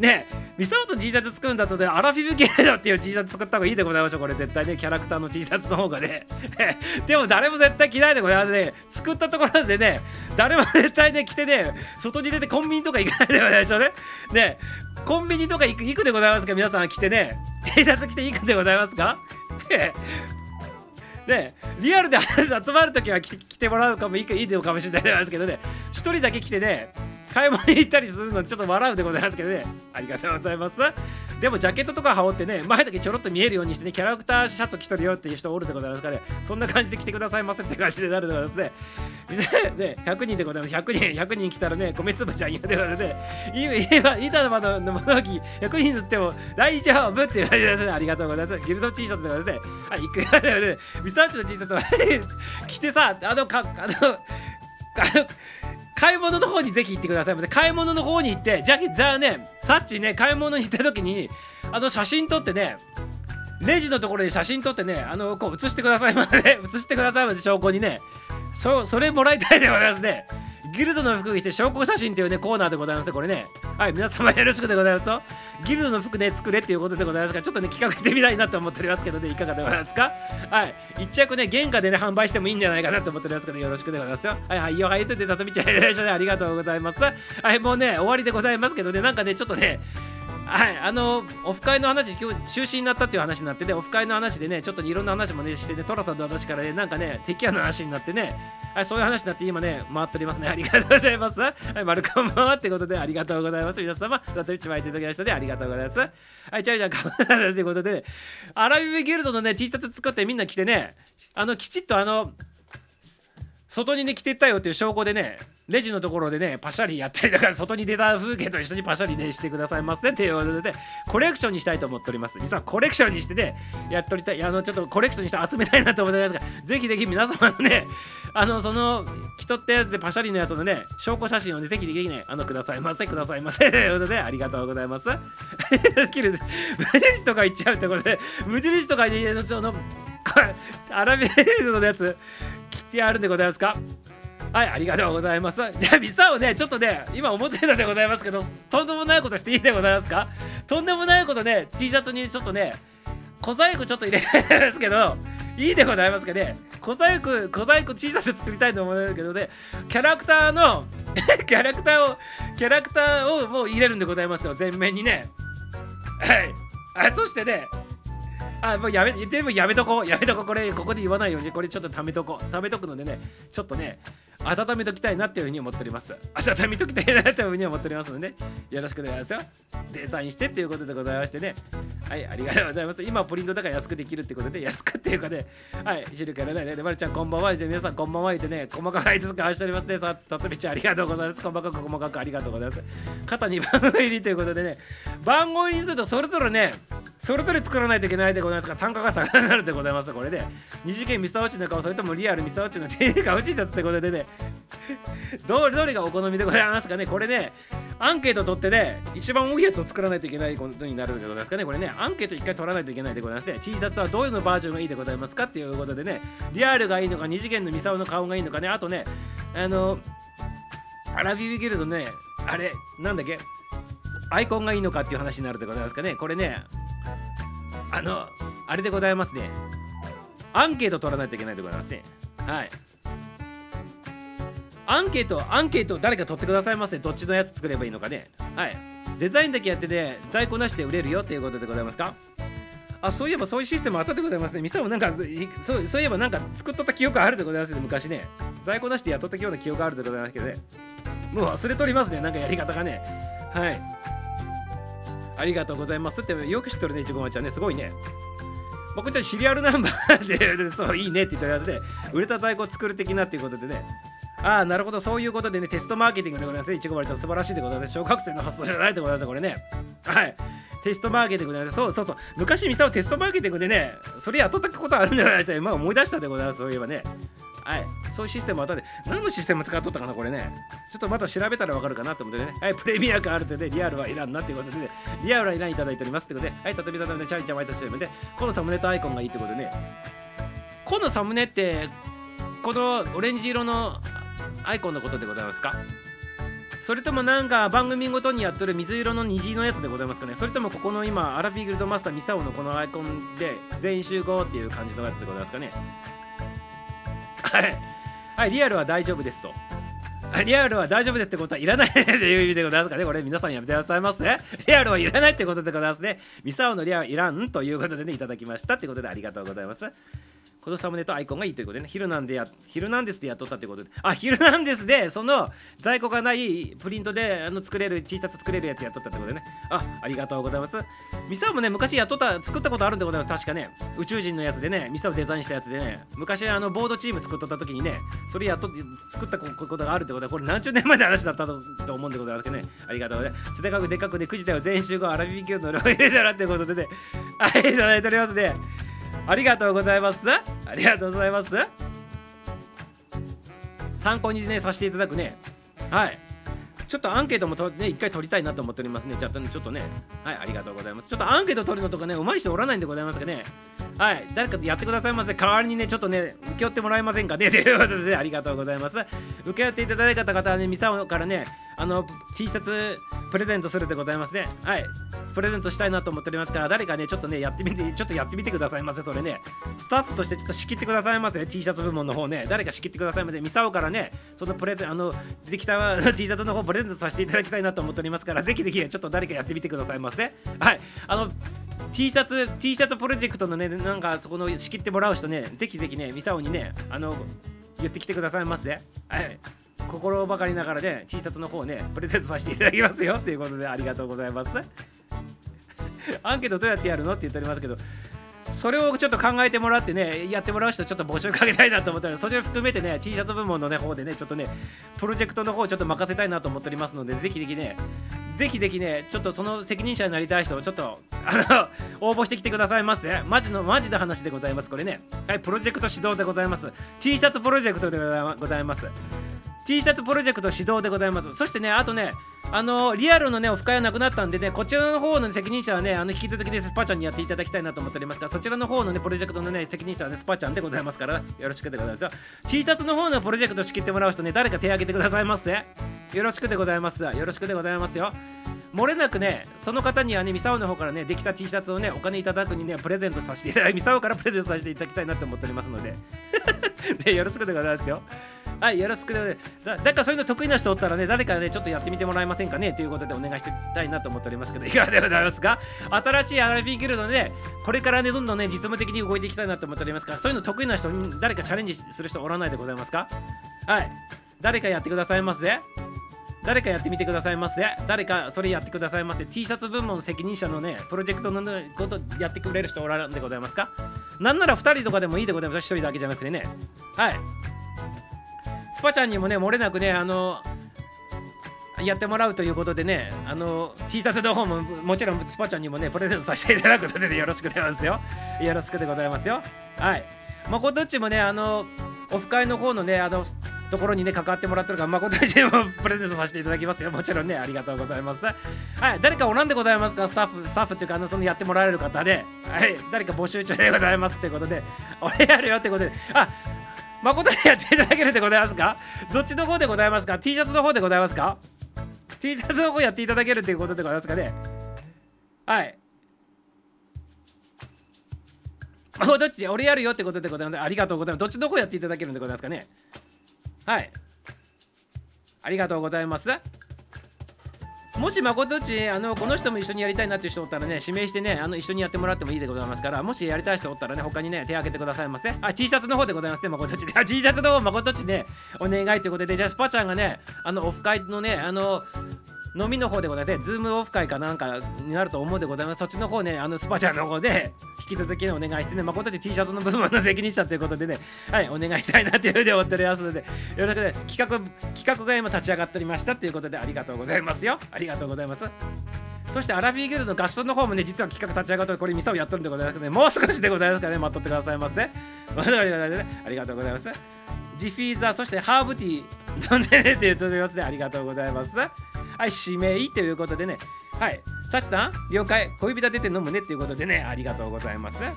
S1: ねミサオと T シャツ作るんだとね、アラフィフ系だっていう T シャツ作った方がいいでございましょう。これ絶対ね、キャラクターの T シャツの方がね。でも誰も絶対着ないでございますね。作ったところでね、誰も絶対ね、着てね、外に出てコンビニとか行かないでございましょうね。ねコンビニとか行く行くでございますか？皆さん来てね T シャツ着て行くでございますか？ねリアルで集まるときは来て来てもらうかもいいかいいのかもしれないですけどね一人だけ来てね買い物に行ったりするのちょっと笑うでございますけどね。ありがとうございます。でもジャケットとか羽織ってね前だけちょろっと見えるようにしてねキャラクターシャツ着とるよっていう人おるでございますからね。そんな感じで来てくださいませって感じでなるでございますね。ね100人でございます。100人100人来たらね米粒ちゃん嫌でございますね。今板の窓の物置。100人塗っても大丈夫っていう感じですね。ありがとうございます。ギルド T シャツでございますね。はい行くよねミサーチの T シャツ着てさあのかあのあの買い物の方にぜひ行ってください。まで買い物の方に行ってじゃあじゃあねさっちね買い物に行った時にあの写真撮ってねレジのところで写真撮ってねあのこう写してくださいまで写してくださいまで証拠にねそそれもらいたいでございますね。ギルドの服着て証拠写真っていうねコーナーでございますこれね。はい皆様よろしくでございますと。ギルドの服ね作れっていうことでございますがちょっとね企画してみたいなと思っておりますけどねいかがでございますか？はい。一着ね原価でね販売してもいいんじゃないかなと思っておりますけどよろしくでございます。よはいはいよはいとでたとみちゃんいらっしゃいありがとうございます。はいもうね終わりでございますけどねなんかねちょっとねはい、あのオフ会の話、今日中止になったっていう話になってね、オフ会の話でね、ちょっといろんな話もね、してね、トラさんの話からね、なんかね、敵屋の話になってね、はい、そういう話になって今ね、回っておりますね。ありがとうございます。はい、丸カンマンってことでありがとうございます。皆様、ザトウィッチ巻いていただきましたでありがとうございます。はい、チャリちゃん、カマンということで、アラビブギルドのね、T シャツ作ってみんな着てね、あの、きちっとあの、外にね着てったよっていう証拠でねレジのところでねパシャリやったりだから外に出た風景と一緒にパシャリねしてくださいませっていうことでコレクションにしたいと思っております。実はコレクションにしてねやっとりたい。あのちょっとコレクションにして集めたいなと思ってますがぜひぜひ皆様のね あのその着とったやつでパシャリのやつのね証拠写真をねぜひぜひねあのくださいませくださいませということでありがとうございます。切る無印とか言っちゃうってことで無印とかにそのアラビエルのやつ切ってあるんでございますか？はい、ありがとうございます。じゃあ、ミサをね、ちょっとね、今思ってたでございますけど、とんでもないことしていいでございますか？とんでもないことね、T シャツにちょっとね、小細工ちょっと入れたいですけど、いいでございますかね？小細工、小細工 T シャツ作りたいと思うんですけどね、キャラクターの、キャラクターを、キャラクターをもう入れるんでございますよ、全面にね。はい。あそしてね、あ、もうやめ、でもやめとこう。やめとこう。これ、ここで言わないように、これちょっと貯めとこう。貯めとくのでね、ちょっとね、温めときたいなっていうふうに思っております。温めときたいなっていうふうに思っておりますので、ね、よろしくお願いしますよ。デザインしてっていうことでございましてね。はい、ありがとうございます。今、プリントだから安くできるってことで、安くっていうかね、はい、知るからね、で、まるちゃんこんばんは。で、皆さんこんばんは。でね、細かく挨拶交わしておりますね。さ、さとみちゃんありがとうございます。細かく細かくありがとうございます。肩に番号入りということでね、番号入りするとそれぞれね、それぞれ作らないといけないでございますから単価が高くなるでございます。これで。二次元ミスターウチの顔それともリアルミスターウォッチの手が欲しいやつってことでね。どれどれがお好みでございますかね。これねアンケート取ってね一番多いやつを作らないといけないことになるでございますかね。これねアンケート一回取らないといけないでございますね。T シャツはどういうのバージョンがいいでございますかっていうことでね。リアルがいいのか二次元のミサオの顔がいいのかね。あとねあのアラビビギルドねあれなんだっけ？アイコンがいいのかっていう話になるでございますかね。これねあの、あれでございますね。アンケート取らないといけないでございますね。はい。アンケート、アンケート誰か取ってくださいませ。どっちのやつ作ればいいのかね。はい。デザインだけやってて、在庫なしで売れるよっていうことでございますか？あ、そういえばそういうシステムあったでございますね。ミサもなんかそう、そういえばなんか作っとった記憶あるでございますね、昔ね。在庫なしで雇ったような記憶あるでございますけどね。もう忘れとりますね、なんかやり方がね。はい。ありがとうございますってよく知っとるね、いちごまちゃんね、すごいね。僕たちシリアルナンバーで、そう、いいねって言ったやつで、売れた在庫を作る的なっていうことでね。ああ、なるほど、そういうことでね、テストマーケティングでございますね。いちごまちゃん、素晴らしいでございます。小学生の発想じゃないでございます、これね。はい。テストマーケティングでございます。そうそうそう。昔、ミサはテストマーケティングでね、それ雇ったことあるんじゃないですか。今思い出したでございます、そういえばね。はい、そういうシステムあったで、何のシステム使っとったかな、これね。ちょっとまた調べたらわかるかなと思ってね。はい、プレミア感あるとで、リアルはいらんなっていうことで、ね、リアルはいらんいただいておりますってことで、はい、たとびたとびで、チャリちゃんワイトチームで、このサムネとアイコンがいいってことでね、このサムネって、このオレンジ色のアイコンのことでございますか？それともなんか番組ごとにやっとる水色の虹のやつでございますかね？それともここの今アラフィーギルドマスターミサオのこのアイコンで全員集合っていう感じのやつでございますかね？はいはい、リアルは大丈夫ですと。リアルは大丈夫ですってことはいらないっていう意味でございますかね。これ皆さんやめてくださいませ。リアルはいらないってことでございますね。ミサオのリアルはいらんということでね、いただきましたってことでありがとうございます。このサムネとアイコンがいいということでね、ヒルナンでや、ヒルナンデスでやっとったということで、あ、ヒルナンデスで、その在庫がないプリントであの作れる、T シャツ作れるやつやっとったってことでね、あ、ありがとうございます。ミサもね、昔やっとった、作ったことあるんでございます、確かね、宇宙人のやつでね、ミサオデザインしたやつでね、昔あのボードチーム作っとった時にね、それやっと作ったことがあるってことは、これ何十年前の話だったと思うんでございますけどね、ありがとうございます。すでかくでかくで、9時だよ、全集合、アラビビキューのロイレだらってことでね、はい、いただいておりますね。ありがとうございます。ありがとうございます。参考にね、させていただくね。はい。ちょっとアンケートもとね一回取りたいなと思っておりますね。ちょっとねちょっとね。はいありがとうございます。ちょっとアンケート取るのとかね上手い人おらないんでございますかね。はい。誰かやってくださいませ代わりにねちょっとね請け負ってもらえませんかね。ということでありがとうございます。請け負っていただいた方はねミサオからねあの T シャツプレゼントするでございますね。はい。プレゼントしたいなと思っておりますから誰かねちょっとねやってみてちょっとやってみてくださいませそれね。スタッフとしてちょっと仕切ってくださいませ T シャツ部門の方ね。誰か仕切ってくださいませ。ミサオからねそのプレゼンあの出てきた T シャツの方プレゼントさせていただきたいなと思っておりますからぜひぜひちょっと誰かやってみてくださいませ。はい。あの T シャツ T シャツプロジェクトのねなんかそこの仕切ってもらう人ねぜひぜひねミサオにねあの言ってきてくださいませ。はい。心ばかりながらね T シャツの方ねプレゼントさせていただきますよということでありがとうございます。アンケートどうやってやるのって言っておりますけどそれをちょっと考えてもらってねやってもらう人ちょっと募集かけたいなと思ったらそれを含めてね T シャツ部門のね方でねちょっとねプロジェクトの方をちょっと任せたいなと思っておりますのでぜひぜひねぜひぜひねちょっとその責任者になりたい人をちょっとあの応募してきてくださいませ。マジのマジな話でございますこれね。はいプロジェクト始動でございます。T シャツプロジェクトでございます。T シャツプロジェクト指導でございます。そしてねあとねあのリアルのねオフ会はなくなったんでねこちらの方の責任者はねあの引き続きねスパちゃんにやっていただきたいなと思っておりますからそちらの方のねプロジェクトのね責任者はねスパちゃんでございますからよろしくでございます。よ T シャツの方のプロジェクト仕切ってもらう人ね誰か手挙げてくださいませ。よろしくでございます。よろしくでございますよ。漏れなくねその方にはねミサオの方からねできた T シャツをねお金いただくにねプレゼントさせていただきミサオからプレゼントさせていただきたいなと思っておりますので。で よろしくでございますよ。はいよろしくでだだからそういうの得意な人おったらね誰かねちょっとやってみてもらえませんかねということでお願いしたいなと思っておりますけどいかがでございますか？新しいアラフィーギルドでこれからねどんどんね実務的に動いていきたいなと思っておりますからそういうの得意な人誰かチャレンジする人おらないでございますか？はい。誰かやってくださいますね誰かやってみてくださいませ誰かそれやってくださいませ T シャツ部門責任者のねプロジェクトの、ことやってくれる人おらんでございますか？なんなら2人とかでもいいでございます。1人だけじゃなくてね。はい。スパちゃんにもね漏れなくねあのやってもらうということでねあの T シャツの方ももちろんスパちゃんにもねプレゼントさせていただくので、ね、よろしくでございますよ。よろしくでございますよ。はい。まことっちもねあのオフ会の方のねあのところにね関わってもらってるから誠にも プレゼントさせていただきますよ。もちろんねありがとうございます。はい。誰かおらんでございますか？スタッフスタッフっていうかあのそのやってもらえる方で。はい。誰か募集中でございますってことで。俺やるよってことで。あ誠にやっていただけるでございますか？どっちの方でございますか？T シャツの方でございますか？T シャツの方やっていただけるということでございますかね？はい。どっち俺やるよってことでございます。ありがとうございます。どっちの方やっていただけるんでございますかね？はい。ありがとうございます。もし誠っちあのこの人も一緒にやりたいなっていう人おったらね指名してねあの一緒にやってもらってもいいでございますからもしやりたい人おったらね他にね手挙げてくださいませ。あ T シャツの方でございますねまことち。あ T シャツの方誠っちねお願いということでじゃあスパちゃんがねあのオフ会のねあの飲みの方でございますね、ズームオフ会かなんかになると思うでございます。そっちの方ね、あのスパチャの方で引き続きね、お願いしてね、誠で T シャツの部分の責任者ということでね、はい、お願いしたいなというふうに思っておりますので、よろしくね、企画、企画が今立ち上がっておりましたということで、ありがとうございますよ。ありがとうございます。そしてアラフィーギルドの合唱の方もね、実は企画立ち上がってこれ、ミサをやってるんでございますので、もう少しでございますからね、待っとってくださいませ。ありがとうございます。ディフィーザー、そしてハーブティー飲んでね って言っておりますね。ありがとうございます。はい、指名ということでね。はい、サチさん、了解。恋人出て飲むねっていうことでね、ありがとうございます。は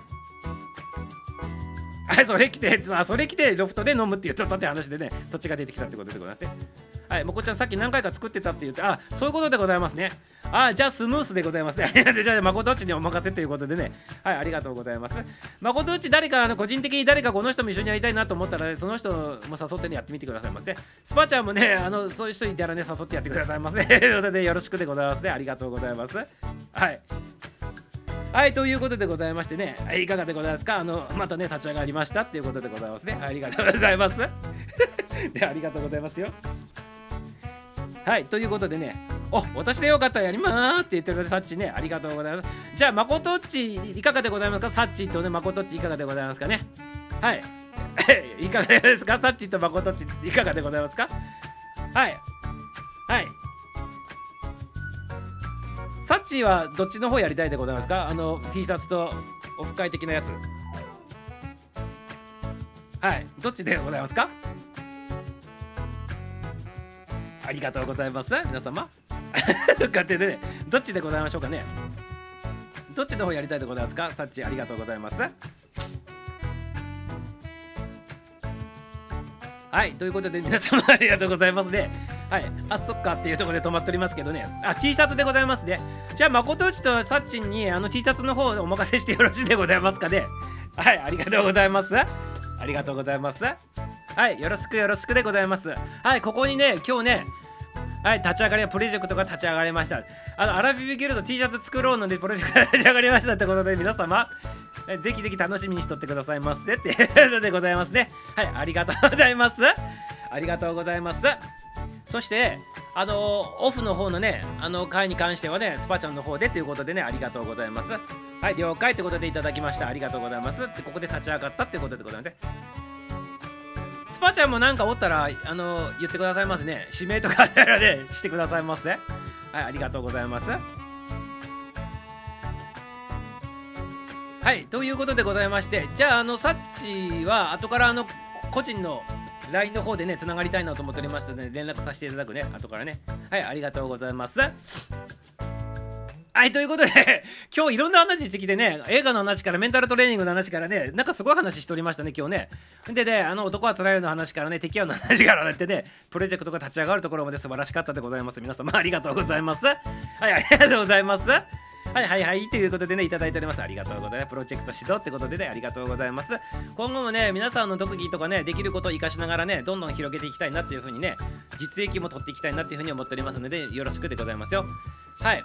S1: い、それ来て、それ来て、ロフトで飲むっていうちょったって話でね、そっちが出てきたってことでございますね。はい、もこちゃん、さっき何回か作ってたって言って、あ、そういうことでございますね。あ、じゃあスムースでございますね。じゃあ、まことっちにお任せということでね、はい、ありがとうございます。まことっち、誰か、あの個人的に誰かこの人も一緒にやりたいなと思ったら、ね、その人も誘ってね、やってみてくださいませ。スパちゃんもね、あのそういう人いたらね、誘ってやってくださいませ。ということで、よろしくでございますね。ありがとうございます。はい。はい、ということでございましてね、い、いかがでございますか？あの、またね、立ち上がりましたっていうことでございますね。ありがとうございます。で、ありがとうございますよ。はい、ということでね、お、私でよかったらやりまーって言ってくれたサッチね、ありがとうございます。じゃあ、まことっち、いかがでございますか？サッチとね、まことっち、いかがでございますかね？はい。いかがですか？サッチとまことっち、いかがでございますか？はい。はい。サッチはどっちの方やりたいでございますか？あの T シャツとオフ会的なやつはいどっちでございますか？ありがとうございます。皆様。勝手でねどっちでございましょうかね。どっちの方やりたいでございますか？サッチありがとうございます。はいということで皆様ありがとうございますね。はいあそっかっていうところで止まっておりますけどね。あ T シャツでございますね。じゃあ誠内とサッチにあの T シャツの方お任せしてよろしいでございますかね。はいありがとうございます。ありがとうございます。はいよろしくよろしくでございますはいここにね今日ねはい、立ち上がりはプロジェクトが立ち上がりました。あの、アラフィビギルド T シャツ作ろうので、プロジェクトが立ち上がりましたってことで、皆様、ぜひぜひ楽しみにしとってくださいませっていうことでございますね。はい、ありがとうございます。ありがとうございます。そして、あのオフの方のね、あの回に関してはね、スパちゃんの方でということでね、ありがとうございます。はい、了解ということでいただきました。ありがとうございます。でここで立ち上がったってことでございますね。パちゃんもなんかおったら、あの言ってくださいますね。指名とかあらね、してくださいませ。はい、ありがとうございます。はい、ということでございまして、じゃあ、あの、サッチは、後から、あの、個人の LINE の方でね、つながりたいなと思っておりますので、連絡させていただくね、後からね。はい、ありがとうございます。はい、ということで、今日いろんな話してきてね、映画の話からメンタルトレーニングの話からね、なんかすごい話しておりましたね、今日ね。でね、あの男はつらいよの話からね、敵はの話からってね、プロジェクトが立ち上がるところまで素晴らしかったでございます。皆様ありがとうございます。はい、ありがとうございます。はいはいはいということでねいただいておりますありがとうございますプロジェクト指導ってことでねありがとうございます今後もね皆さんの特技とかねできることを活かしながらねどんどん広げていきたいなっていうふうにね実益も取っていきたいなっていうふうに思っておりますのでよろしくでございますよはい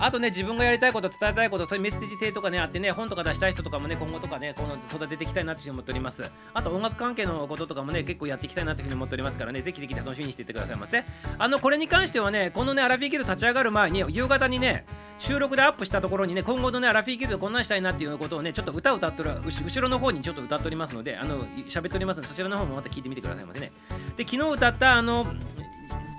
S1: あとね自分がやりたいこと伝えたいことそういうメッセージ性とかねあってね本とか出したい人とかもね今後とかねこの育てていきたいなっていうふうに思っております。あと音楽関係のこととかもね結構やっていきたいなっていうふうに思っておりますからねぜひぜひ楽しみにしていってくださいませ。あのこれに関してはねこのねアラフィーギルド立ち上がる前に夕方にね収録でアップしたところにね今後のねアラフィーギルドこんなんしたいなっていうことをねちょっと歌を歌っとる後後ろの方にちょっと歌っておりますのであの喋っておりますのでそちらの方もまた聞いてみてくださいませね。で昨日歌ったあの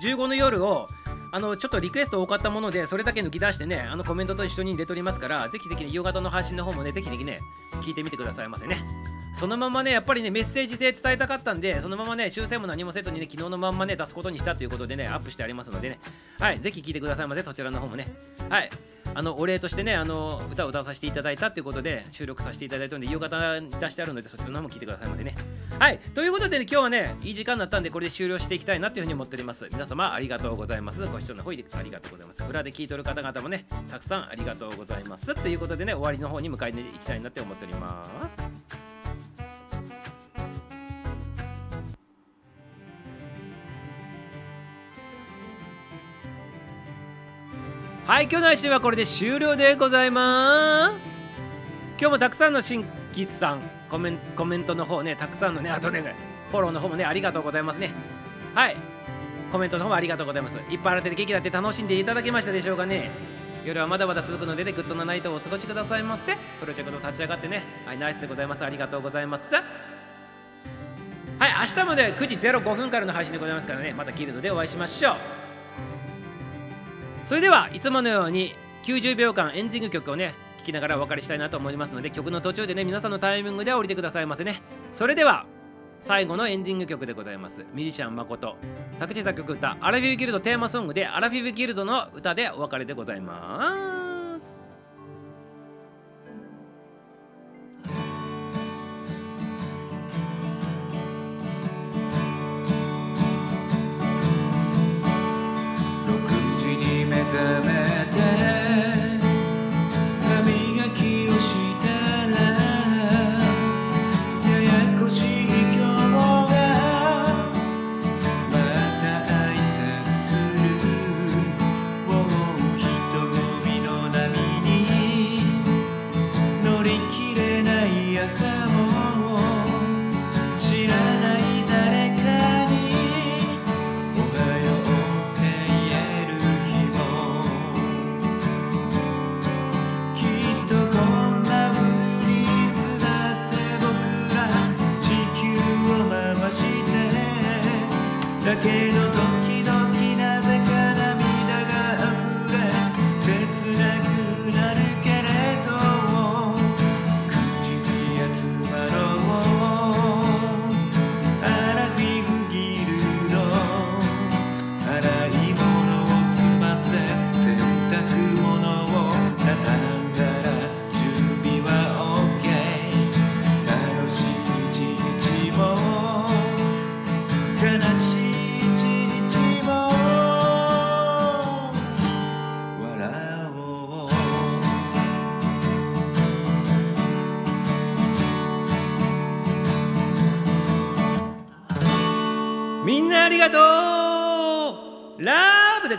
S1: 15の夜をあのちょっとリクエスト多かったものでそれだけ抜き出してねあのコメントと一緒に入れておりますからぜひぜひね夕方の配信の方もねぜひぜひね聞いてみてくださいませね。そのままねやっぱりねメッセージで伝えたかったんでそのままね修正も何もせずにね昨日のまんまね出すことにしたということでねアップしてありますのでね。はいぜひ聞いてくださいませそちらの方もね。はいあのお礼としてねあの歌を歌わさせていただいたということで収録させていただいたので夕方出してあるのでそちらの方も聞いてくださいませね。はいということで、ね、今日はねいい時間になったんでこれで終了していきたいなというふうに思っております。皆様ありがとうございます。ご視聴の方ありがとうございます。裏で聞いてる方々もねたくさんありがとうございます。ということでね終わりの方に迎えに行きたいなって思っております。はい今日の配信はこれで終了でございます。今日もたくさんの新規さんコメンコメントの方ねたくさんのねあとねフォローの方もねありがとうございますね。はい。コメントの方もありがとうございます。いっぱい洗って元気だって楽しんでいただけましたでしょうかね。夜はまだまだ続くのでね good な night をお過ごしくださいませ。プロジェクト立ち上がってね。はいナイスでございます。ありがとうございます。はい明日もね9時05分からの配信でございますからね。またギルドでお会いしましょう。それではいつものように90秒間エンディング曲をね聴きながらお別れしたいなと思いますので曲の途中でね皆さんのタイミングで降りてくださいませね。それでは最後のエンディング曲でございます。ミュージシャン誠作詞作曲歌アラフィフギルドテーマソングでアラフィフギルドの歌でお別れでございます。
S2: に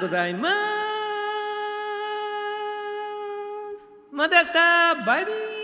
S1: ございます。また明日バイビー。